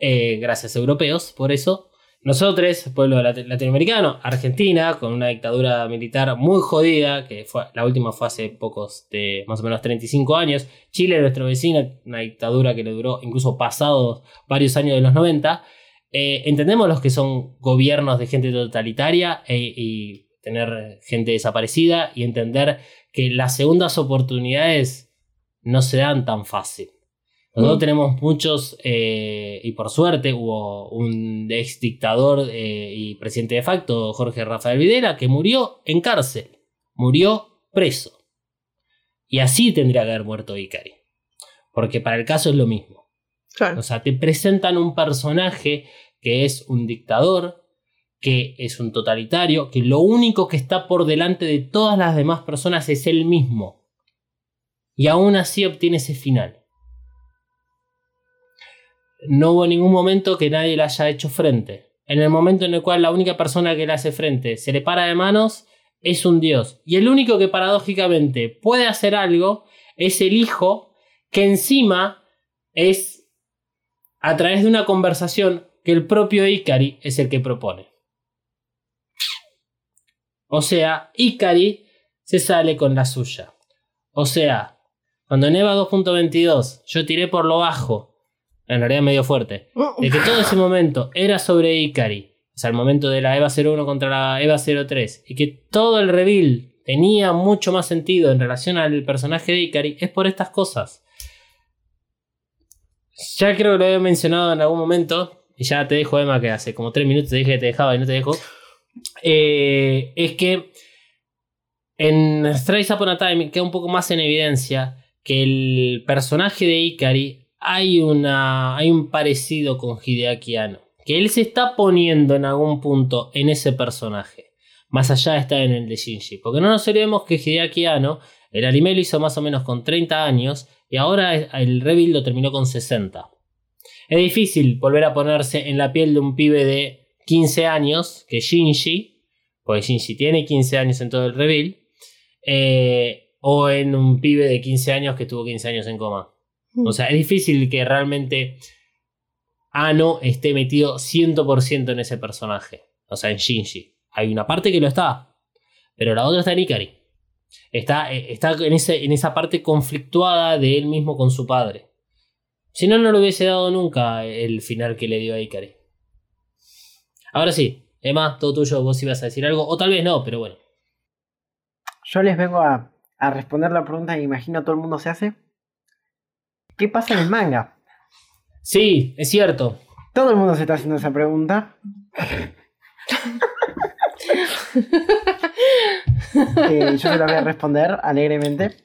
S3: eh, gracias europeos, por eso. Nosotros, pueblo lati- latinoamericano, Argentina, con una dictadura militar muy jodida, que fue, la última fue hace pocos, de más o menos 35 años. Chile, nuestro vecino, una dictadura que le duró incluso pasados varios años de los 90. Eh, entendemos los que son gobiernos de gente totalitaria e- y tener gente desaparecida y entender que las segundas oportunidades no se dan tan fácil. Nosotros
S4: Mm.
S3: tenemos muchos, eh, y por suerte hubo un ex dictador eh, y presidente de facto, Jorge Rafael Videla, que murió en cárcel, murió preso. Y así tendría que haber muerto Ikari. Porque para el caso es lo mismo. O sea, te presentan un personaje que es un dictador, que es un totalitario, que lo único que está por delante de todas las demás personas es él mismo. Y aún así obtiene ese final. No hubo ningún momento que nadie le haya hecho frente. En el momento en el cual la única persona que le hace frente se le para de manos, es un dios. Y el único que paradójicamente puede hacer algo es el hijo, que encima es a través de una conversación que el propio Ikari es el que propone. O sea, Ikari se sale con la suya. O sea, cuando en EVA 2.22 yo tiré por lo bajo, en realidad medio fuerte, de que todo ese momento era sobre Ikari, o sea, el momento de la EVA 01 contra la EVA 03, y que todo el reveal tenía mucho más sentido en relación al personaje de Ikari, es por estas cosas. Ya creo que lo he mencionado en algún momento, y ya te dejo, Emma, que hace como tres minutos te dije que te dejaba y no te dejo. Eh, es que en Strays Upon a Time queda un poco más en evidencia que el personaje de Ikari hay, una, hay un parecido con Hideaki Anno. Que él se está poniendo en algún punto en ese personaje. Más allá estar en el de Shinji. Porque no nos olvidemos que Hideaki Anno, el anime lo hizo más o menos con 30 años y ahora el rebuild lo terminó con 60. Es difícil volver a ponerse en la piel de un pibe de 15 años, que Shinji, porque Shinji tiene 15 años en todo el reveal, eh, o en un pibe de 15 años que tuvo 15 años en coma. O sea, es difícil que realmente Ano esté metido 100% en ese personaje. O sea, en Shinji. Hay una parte que lo está, pero la otra está en Ikari. Está, eh, está en, ese, en esa parte conflictuada de él mismo con su padre. Si no, no le hubiese dado nunca el final que le dio a Ikari. Ahora sí, Emma, todo tuyo, vos ibas a decir algo, o tal vez no, pero bueno.
S5: Yo les vengo a, a responder la pregunta que imagino todo el mundo se hace. ¿Qué pasa en el manga?
S3: Sí, es cierto.
S5: Todo el mundo se está haciendo esa pregunta. Eh, yo se la voy a responder alegremente.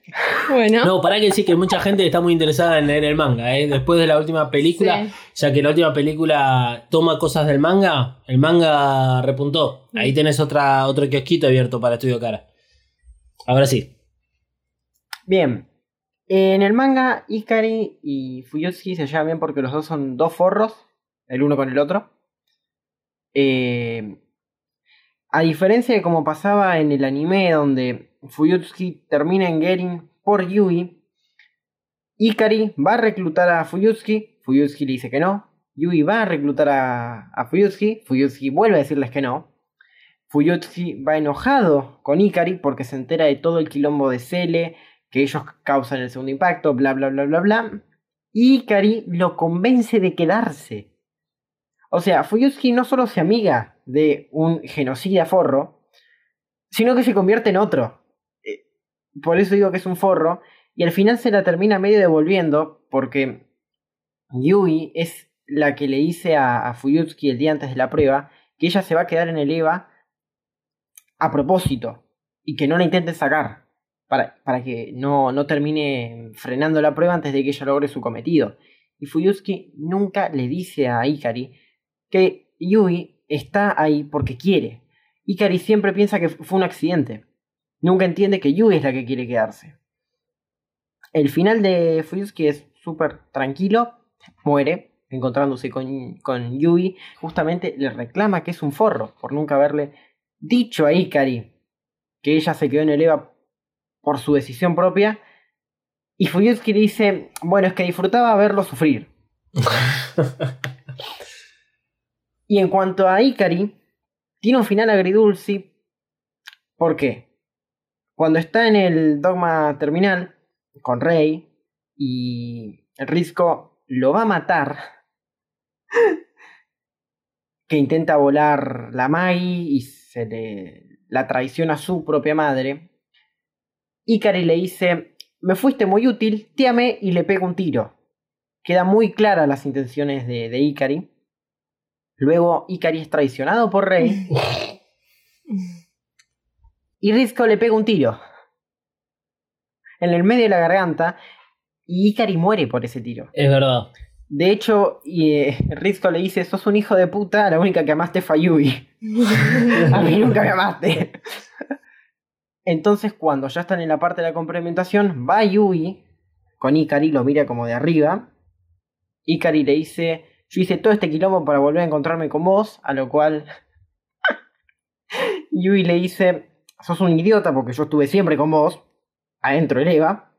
S4: Bueno.
S3: No, para que decir que mucha gente está muy interesada en leer el manga, ¿eh? Después de la última película,
S4: Sí.
S3: ya que la última película toma cosas del manga, el manga repuntó. Ahí tenés otra, otro kiosquito abierto para Estudio Cara. Ahora sí.
S5: Bien. En el manga, Ikari y Fuyutsuki se llevan bien porque los dos son dos forros, el uno con el otro. Eh, a diferencia de como pasaba en el anime, donde Fuyutsuki termina en Gerin por Yui, Ikari va a reclutar a Fuyutsuki, Fuyutsuki le dice que no, Yui va a reclutar a, a Fuyutsuki, Fuyutsuki vuelve a decirles que no. Fuyutsuki va enojado con Ikari porque se entera de todo el quilombo de Cele, que ellos causan el segundo impacto, bla bla bla bla bla. Y Ikari lo convence de quedarse. O sea, Fuyutsuki no solo se amiga de un genocida forro, sino que se convierte en otro. Eh, Por eso digo que es un forro. Y al final se la termina medio devolviendo porque Yui es la que le dice a, a Fuyutsuki el día antes de la prueba que ella se va a quedar en el EVA a propósito y que no la intenten sacar para, para que no, no termine frenando la prueba antes de que ella logre su cometido. Y Fuyutsuki nunca le dice a Ikari que Yui está ahí porque quiere. Ikari siempre piensa que fue un accidente. Nunca entiende que Yui es la que quiere quedarse. El final de Fuyutsuki es súper tranquilo. Muere encontrándose con, con Yui. Justamente le reclama que es un forro por nunca haberle dicho a Ikari que ella se quedó en el EVA por su decisión propia. Y Fuyutsuki le dice, bueno, es que disfrutaba verlo sufrir. y en cuanto a Ikari, tiene un final agridulce. ¿Por qué? Cuando está en el dogma terminal con Rey y Risco lo va a matar, que intenta volar la Magi y se le la traiciona a su propia madre, Ikari le dice, me fuiste muy útil, te amé y le pega un tiro. Queda muy claras las intenciones de, de Ikari. Luego Ikari es traicionado por Rey. y Risco le pega un tiro. En el medio de la garganta. Y Ikari muere por ese tiro.
S3: Es verdad.
S5: De hecho, y, eh, le dice, sos un hijo de puta, la única que amaste fue a Yui. a mí nunca me amaste. Entonces, cuando ya están en la parte de la complementación, va Yui con Ikari, lo mira como de arriba. Ikari le dice, yo hice todo este quilombo para volver a encontrarme con vos, a lo cual Yui le dice, sos un idiota porque yo estuve siempre con vos, adentro del Eva.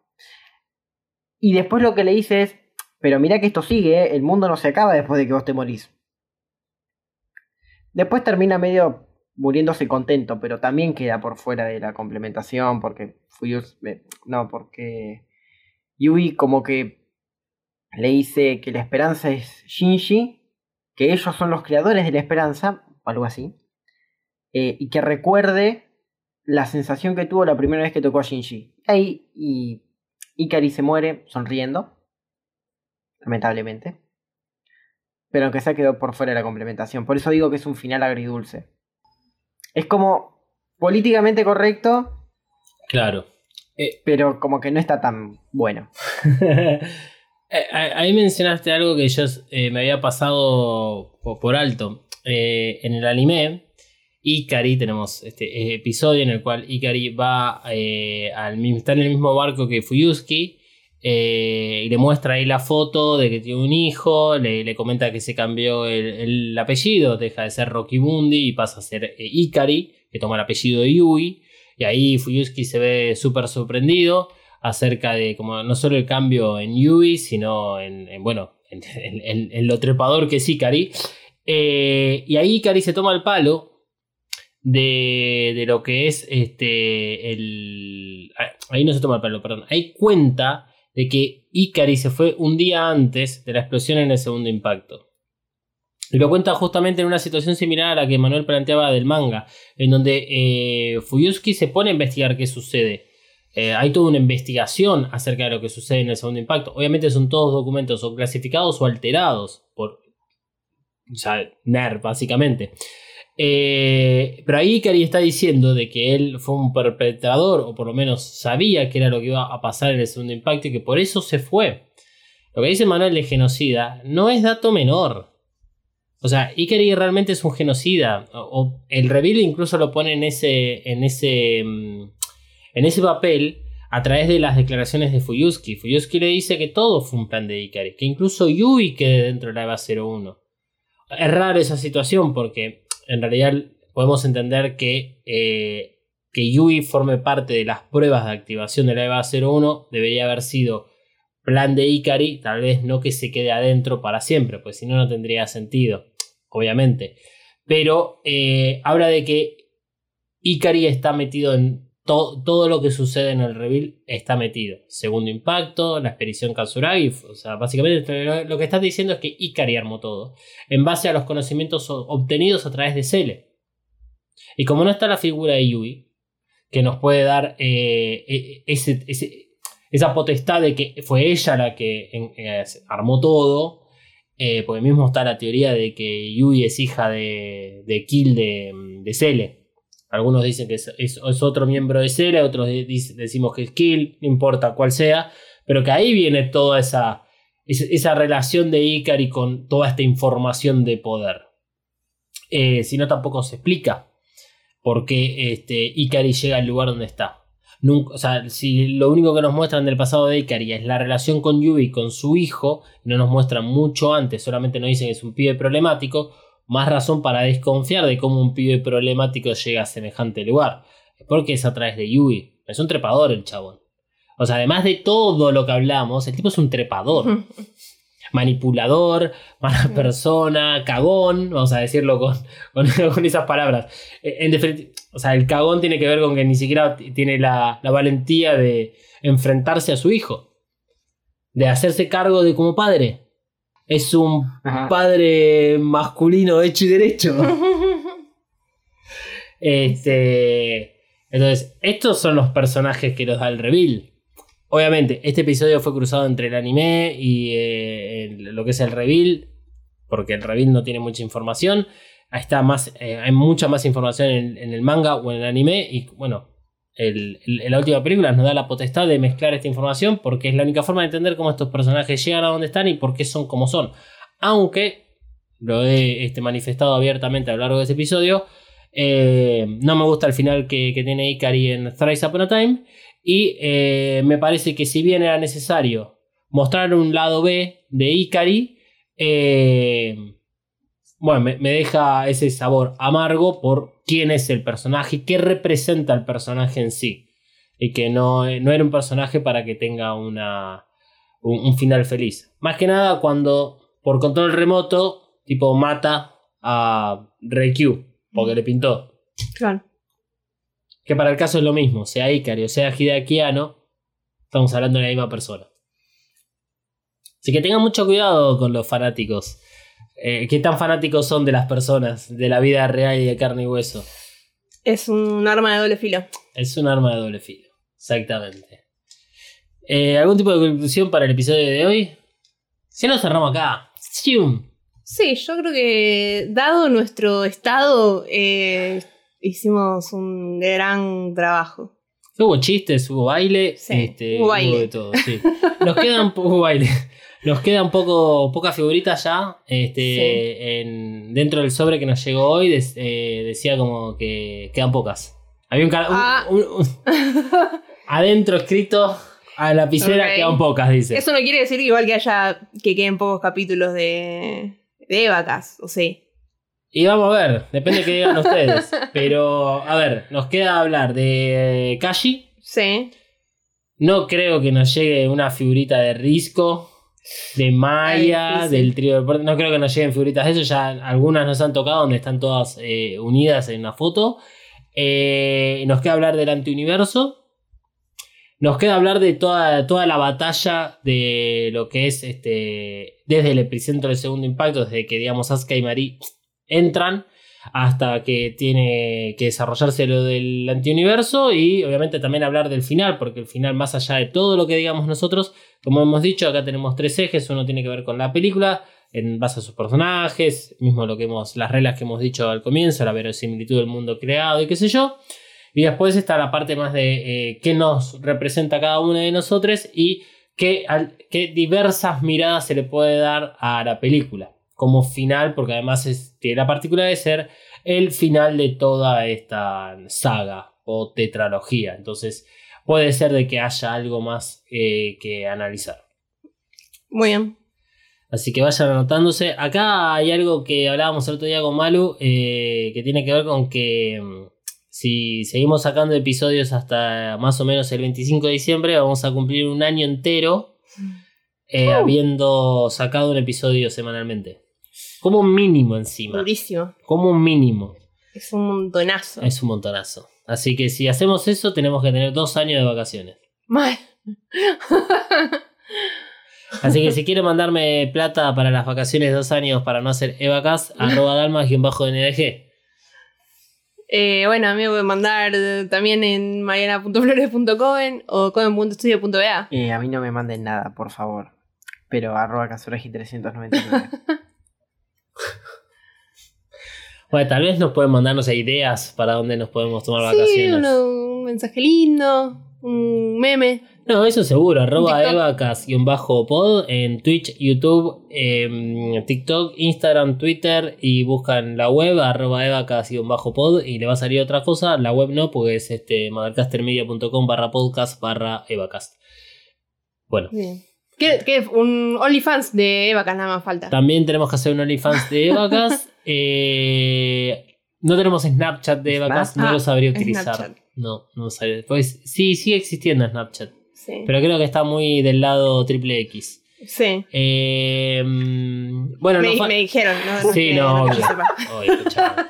S5: Y después lo que le dice es, pero mira que esto sigue, ¿eh? el mundo no se acaba después de que vos te morís. Después termina medio muriéndose contento, pero también queda por fuera de la complementación porque no, porque Yui como que le dice que la esperanza es Shinji, que ellos son los creadores de la esperanza, o algo así, eh, y que recuerde la sensación que tuvo la primera vez que tocó a Shinji. Ahí y Ikari se muere sonriendo, lamentablemente. Pero aunque se quedó por fuera de la complementación. Por eso digo que es un final agridulce. Es como políticamente correcto,
S3: Claro.
S5: pero como que no está tan bueno.
S3: Eh, Ahí mencionaste algo que yo eh, me había pasado po- por alto. Eh, en el anime, Ikari, tenemos este episodio en el cual Ikari va eh, al mismo, está en el mismo barco que Fuyuski. y le muestra ahí la foto de que tiene un hijo, le, le comenta que se cambió el, el apellido, deja de ser Rokibundi y pasa a ser Ikari, que toma el apellido de Yui. Y ahí Fuyuski se ve súper sorprendido acerca de como no solo el cambio en Yui, sino en, en, bueno, en, en- en- lo trepador que es Ikari. Eh, y ahí Ikari se toma el palo de, de lo que es este el ahí no se toma el palo, perdón. Ahí cuenta de que Ikari se fue un día antes de la explosión en el segundo impacto. Y lo cuenta justamente en una situación similar a la que Manuel planteaba del manga, en donde eh, se pone a investigar qué sucede. Eh, hay toda una investigación acerca de lo que sucede en el segundo impacto. Obviamente son todos documentos o clasificados o alterados por o sea, NER, básicamente. Eh, pero ahí Ikari está diciendo de que él fue un perpetrador, o por lo menos sabía que era lo que iba a pasar en el segundo impacto y que por eso se fue. Lo que dice Manuel de genocida no es dato menor. O sea, Ikari realmente es un genocida. O, o el reveal incluso lo pone en ese. en ese. mm, en ese papel a través de las declaraciones de Fuyuski. Fuyuski le dice que todo fue un plan de Ikari, que incluso Yui quede dentro de la EVA 01. Es raro esa situación porque en realidad podemos entender que, eh, que Yui forme parte de las pruebas de activación de la EVA 01 debería haber sido plan de Ikari, tal vez no que se quede adentro para siempre, pues si no, no tendría sentido, obviamente. Pero eh, habla de que Ikari está metido en to- todo lo que sucede en el reveal, está metido. Segundo impacto, la expedición Katsuragi, o sea, básicamente lo, que estás diciendo es que Ikari armó todo, en base a los conocimientos obtenidos a través de Cele. Y como no está la figura de Yui, que nos puede dar eh, e- esa potestad de que fue ella la que eh, armó todo, eh, porque mismo está la teoría de que Yui es hija de, Kill de, de. Algunos dicen que es, otro miembro de Cele, otros decimos que es Kill, no importa cuál sea, pero que ahí viene toda esa, esa, relación de Ikari con toda esta información de poder. Eh, si no, tampoco se explica por qué este, Ikari llega al lugar donde está. O sea, si lo único que nos muestran del pasado de Ikari es la relación con Yui con su hijo, no nos muestran mucho antes, solamente nos dicen que es un pibe problemático, más razón para desconfiar de cómo un pibe problemático llega a semejante lugar. Porque es a través de Yui. Es un trepador el chabón. O sea, además de todo lo que hablamos, el tipo es un trepador. Manipulador, mala persona, cagón, vamos a decirlo con, con, con esas palabras. Eh, En o sea, el cagón tiene que ver con que ni siquiera tiene la, la valentía de enfrentarse a su hijo. De hacerse cargo de como padre. Es un
S5: Ajá.
S3: padre masculino hecho y derecho. Este. Entonces, estos son los personajes que nos da el reveal. Obviamente, este episodio fue cruzado entre el anime y eh, el- lo que es el reveal. Porque el reveal no tiene mucha información. Ahí Está más, eh, hay mucha más información en, en el manga o en el anime. Y bueno, el- la última película nos da la potestad de mezclar esta información porque es la única forma de entender cómo estos personajes llegan a donde están y por qué son como son. Aunque lo he este, manifestado abiertamente a lo largo de ese episodio, eh, no me gusta el final que, que tiene Ikari en Thrice Upon a Time. Y eh, me parece que si bien era necesario mostrar un lado B de Ikari, eh, bueno, me, me deja ese sabor amargo por quién es el personaje y qué representa el personaje en sí. Y que no, no era un personaje para que tenga una, un, un final feliz. Más que nada cuando por control remoto, tipo mata a Reikyu, porque le pintó.
S4: Claro.
S3: Que para el caso es lo mismo, sea Ikari o sea Hideaki Anno, estamos hablando de la misma persona. Así que tengan mucho cuidado con los fanáticos. Eh, ¿Qué tan fanáticos son de las personas, de la vida real y de carne y hueso?
S4: Es un arma de doble filo.
S3: Es un arma de doble filo, exactamente. Eh, ¿Algún tipo de conclusión para el episodio de hoy? Si no, cerramos acá. ¡Sium!
S4: Sí, yo creo que dado nuestro estado, eh, hicimos un gran trabajo.
S3: Hubo chistes, hubo baile,
S4: Sí,
S3: este,
S4: hubo baile.
S3: de todo, sí. Nos quedan poco baile. Nos quedan poco, pocas figuritas ya. Este, en- dentro del sobre que nos llegó hoy des- eh, decía como que quedan pocas. Había un,
S4: Ah.
S3: un- un- adentro escrito a la lapicera quedan pocas, dice.
S4: Eso no quiere decir igual que haya que queden pocos capítulos de, de Evacas, o sí.
S3: Y vamos a ver, depende de qué digan ustedes. Pero, a ver, nos queda hablar de Kashi.
S4: Sí.
S3: No creo que nos llegue una figurita de Risco, de Maya,
S4: Ay, sí, sí.
S3: del trío puerto. No creo que nos lleguen figuritas de eso. Ya algunas nos han tocado donde están todas eh, unidas en una foto. Eh, nos queda hablar del antiuniverso. Nos queda hablar de toda, toda la batalla de lo que es este. Desde el epicentro del segundo impacto, desde que digamos Asuka y Marie entran hasta que tiene que desarrollarse lo del antiuniverso y obviamente también hablar del final, porque el final, más allá de todo lo que digamos nosotros, como hemos dicho, acá tenemos tres ejes, uno tiene que ver con la película, en base a sus personajes, mismo lo que hemos, las reglas que hemos dicho al comienzo, la verosimilitud del mundo creado y qué sé yo. Y después está la parte más de eh, qué nos representa cada una de nosotros y qué, al- qué diversas miradas se le puede dar a la película como final, porque además es, tiene la particularidad de ser el final de toda esta saga o tetralogía. Entonces puede ser de que haya algo más eh, que analizar.
S4: Muy bien.
S3: Así que vayan anotándose. Acá hay algo que hablábamos el otro día con Malu, eh, que tiene que ver con que mm, si seguimos sacando episodios hasta más o menos el 25 de diciembre, vamos a cumplir un año entero eh, habiendo sacado un episodio semanalmente. Como mínimo encima.
S4: Durísimo.
S3: Como mínimo.
S4: Es un montonazo.
S3: Es un montonazo. Así que si hacemos eso, tenemos que tener dos años de vacaciones.
S4: Mal.
S3: Así que si quieren mandarme plata para las vacaciones de dos años para no hacer evacas, arroba dalmas-ndg.
S4: Eh, bueno, a mí me pueden mandar también en mariana.flores.coven o coven.studio.ba.
S5: Eh, a mí no me manden nada, por favor. Pero arroba casuragi 399.
S3: Bueno, tal vez nos pueden mandarnos ideas para dónde nos podemos tomar
S4: Sí,
S3: vacaciones.
S4: uno- un mensaje lindo, un meme.
S3: No, eso seguro. Arroba evacas-pod en Twitch, YouTube, em, TikTok, Instagram, Twitter y buscan la web arroba evacas-pod y le va a salir otra cosa. La web no, porque es este mothercastermedia.com barra podcast barra evacast. Bueno,
S4: Bien. ¿Qué, qué? Un OnlyFans de Evacas nada más falta.
S3: también tenemos que hacer un OnlyFans de evacas. Eh, no tenemos Snapchat de evacas,
S5: Snap-
S3: no lo
S4: Ah,
S3: sabría utilizar.
S4: Snapchat.
S3: No, no sabría. Pues sí, sigue existiendo Snapchat.
S4: Sí.
S3: Pero creo que está muy del lado triple X.
S4: sí.
S3: Eh, mm, bueno,
S4: me, dijeron, ¿no?
S3: Sí,
S4: Que-
S3: no,
S4: que
S3: obvio. escuchame.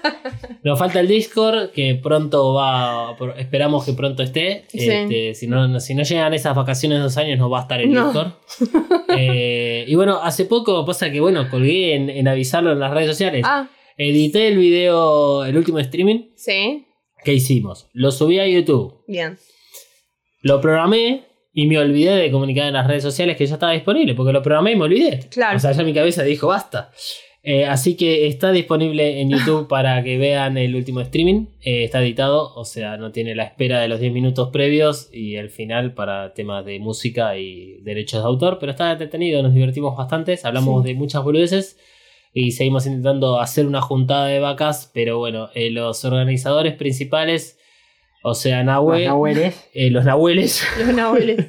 S3: Nos falta el Discord, que pronto va. Esperamos que pronto esté.
S4: Sí.
S3: Este, si, no, si no llegan esas vacaciones de dos años, no va a estar el
S4: No.
S3: Discord. Eh, y bueno, hace poco pasa que, bueno, colgué en, en avisarlo en las redes sociales.
S4: Ah,
S3: Edité el video, el último streaming
S4: sí.
S3: que hicimos. Lo subí a YouTube.
S4: Bien.
S3: Lo programé y me olvidé de comunicar en las redes sociales que ya estaba disponible, porque lo programé y me olvidé.
S4: Claro.
S3: O sea, ya mi cabeza dijo basta. Eh, así que está disponible en YouTube para que vean el último streaming. Eh, está editado, o sea, no tiene la espera de los 10 minutos previos y el final para temas de música y derechos de autor. Pero está entretenido, nos divertimos bastante. Hablamos de muchas boludeces y seguimos intentando hacer una juntada de vacas. Pero bueno, eh, los organizadores principales, o sea, Nahue,
S5: Los nahueles.
S3: eh, los nahueles.
S4: Los nahueles.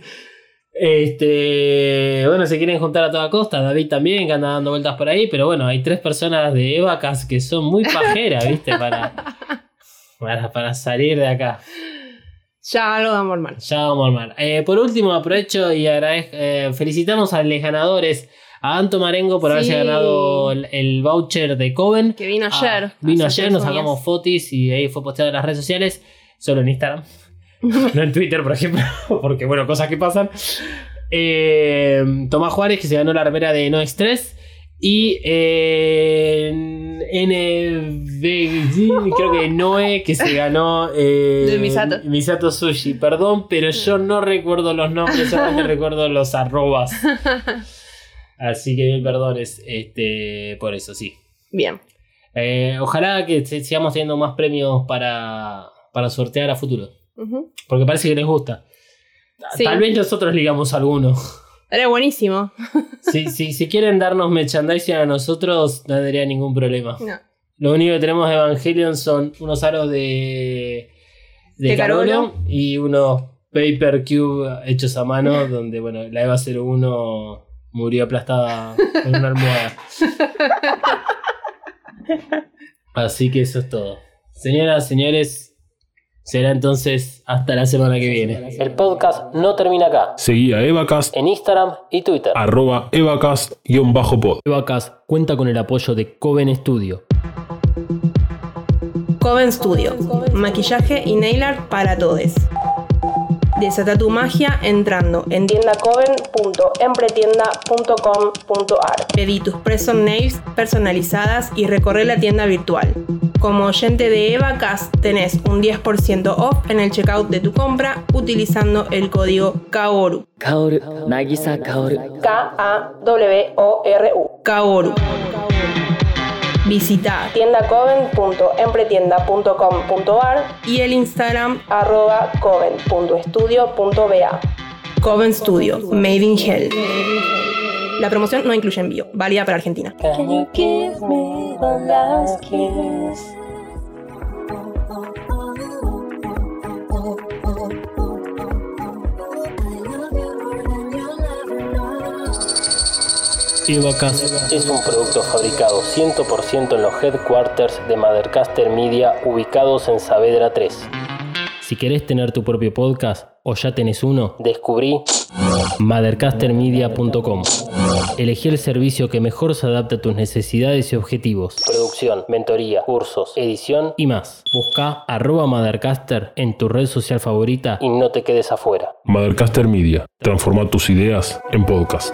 S3: Este, bueno, se quieren juntar a toda costa, David también, que anda dando vueltas por ahí, pero bueno, hay tres personas de Evacas que son muy pajeras, ¿viste? Para, para, para salir de acá.
S4: Ya algo de amor mal.
S3: Ya vamos a armar. Eh, por último, aprovecho y agradezco, eh, felicitamos a los ganadores, a Anto Marengo por
S4: Sí.
S3: haberse ganado el, el voucher de Coven.
S4: Que vino
S3: Ah,
S4: ayer.
S3: vino ayer, nos
S4: días.
S3: sacamos fotos y ahí fue posteado en las redes sociales, solo en Instagram. no en Twitter, por ejemplo, porque bueno, cosas que pasan. Eh, Tomás Juárez, que se ganó la remera de No Extress. Y eh, NB, creo que Noé, que se ganó eh,
S4: De Misato.
S3: Misato Sushi. Perdón, pero yo no recuerdo los nombres, solamente recuerdo los arrobas. Así que mil perdones este, por eso, sí.
S4: Bien.
S3: Eh, ojalá que sigamos teniendo más premios para, para sortear a futuro. Porque parece que les gusta.
S4: Sí.
S3: Tal vez nosotros ligamos alguno.
S4: Era buenísimo.
S3: si, si, si quieren darnos merchandising a nosotros, no tendría ningún problema.
S4: No.
S3: Lo único que tenemos de Evangelion son unos aros de, de,
S4: De
S3: Carolo. y unos paper cube hechos a mano, donde bueno, la Eva 01 murió aplastada con una almohada. Así que eso es todo. Señoras, señores, será entonces hasta la semana que viene. El podcast no termina acá.
S1: Seguí a Evacast,
S3: En Instagram y Twitter.
S1: arroba Evacast-pod.
S3: Evacast cuenta con el apoyo de Coven Studio.
S4: Coven Studio. Maquillaje y nail art para todos. Desata tu magia entrando en tiendacoven.empretienda.com.ar. Pedí tus press-on nails personalizadas y recorre la tienda virtual. Como oyente de Evacas tenés un 10% off en el checkout de tu compra utilizando el código Kaoru.
S6: Kaoru, Nagisa Kaoru.
S4: K-A-W-O-R-U. Kaoru. Visita tiendacoven.empretienda.com.ar y el Instagram arroba coven.studio.ba. Coven Studio, Made in Hell. La promoción no incluye envío, válida para Argentina.
S3: Evacast es un producto fabricado 100% en los headquarters de Mothercaster Media ubicados en Saavedra 3. Si querés tener tu propio podcast o ya tenés uno, descubrí mothercastermedia.com. Elegí el servicio que mejor se adapta a tus necesidades y objetivos. Producción, mentoría, cursos, edición y más. Busca arroba Mothercaster en tu red social favorita y no te quedes afuera.
S1: Mothercaster Media. Transforma tus ideas en podcast.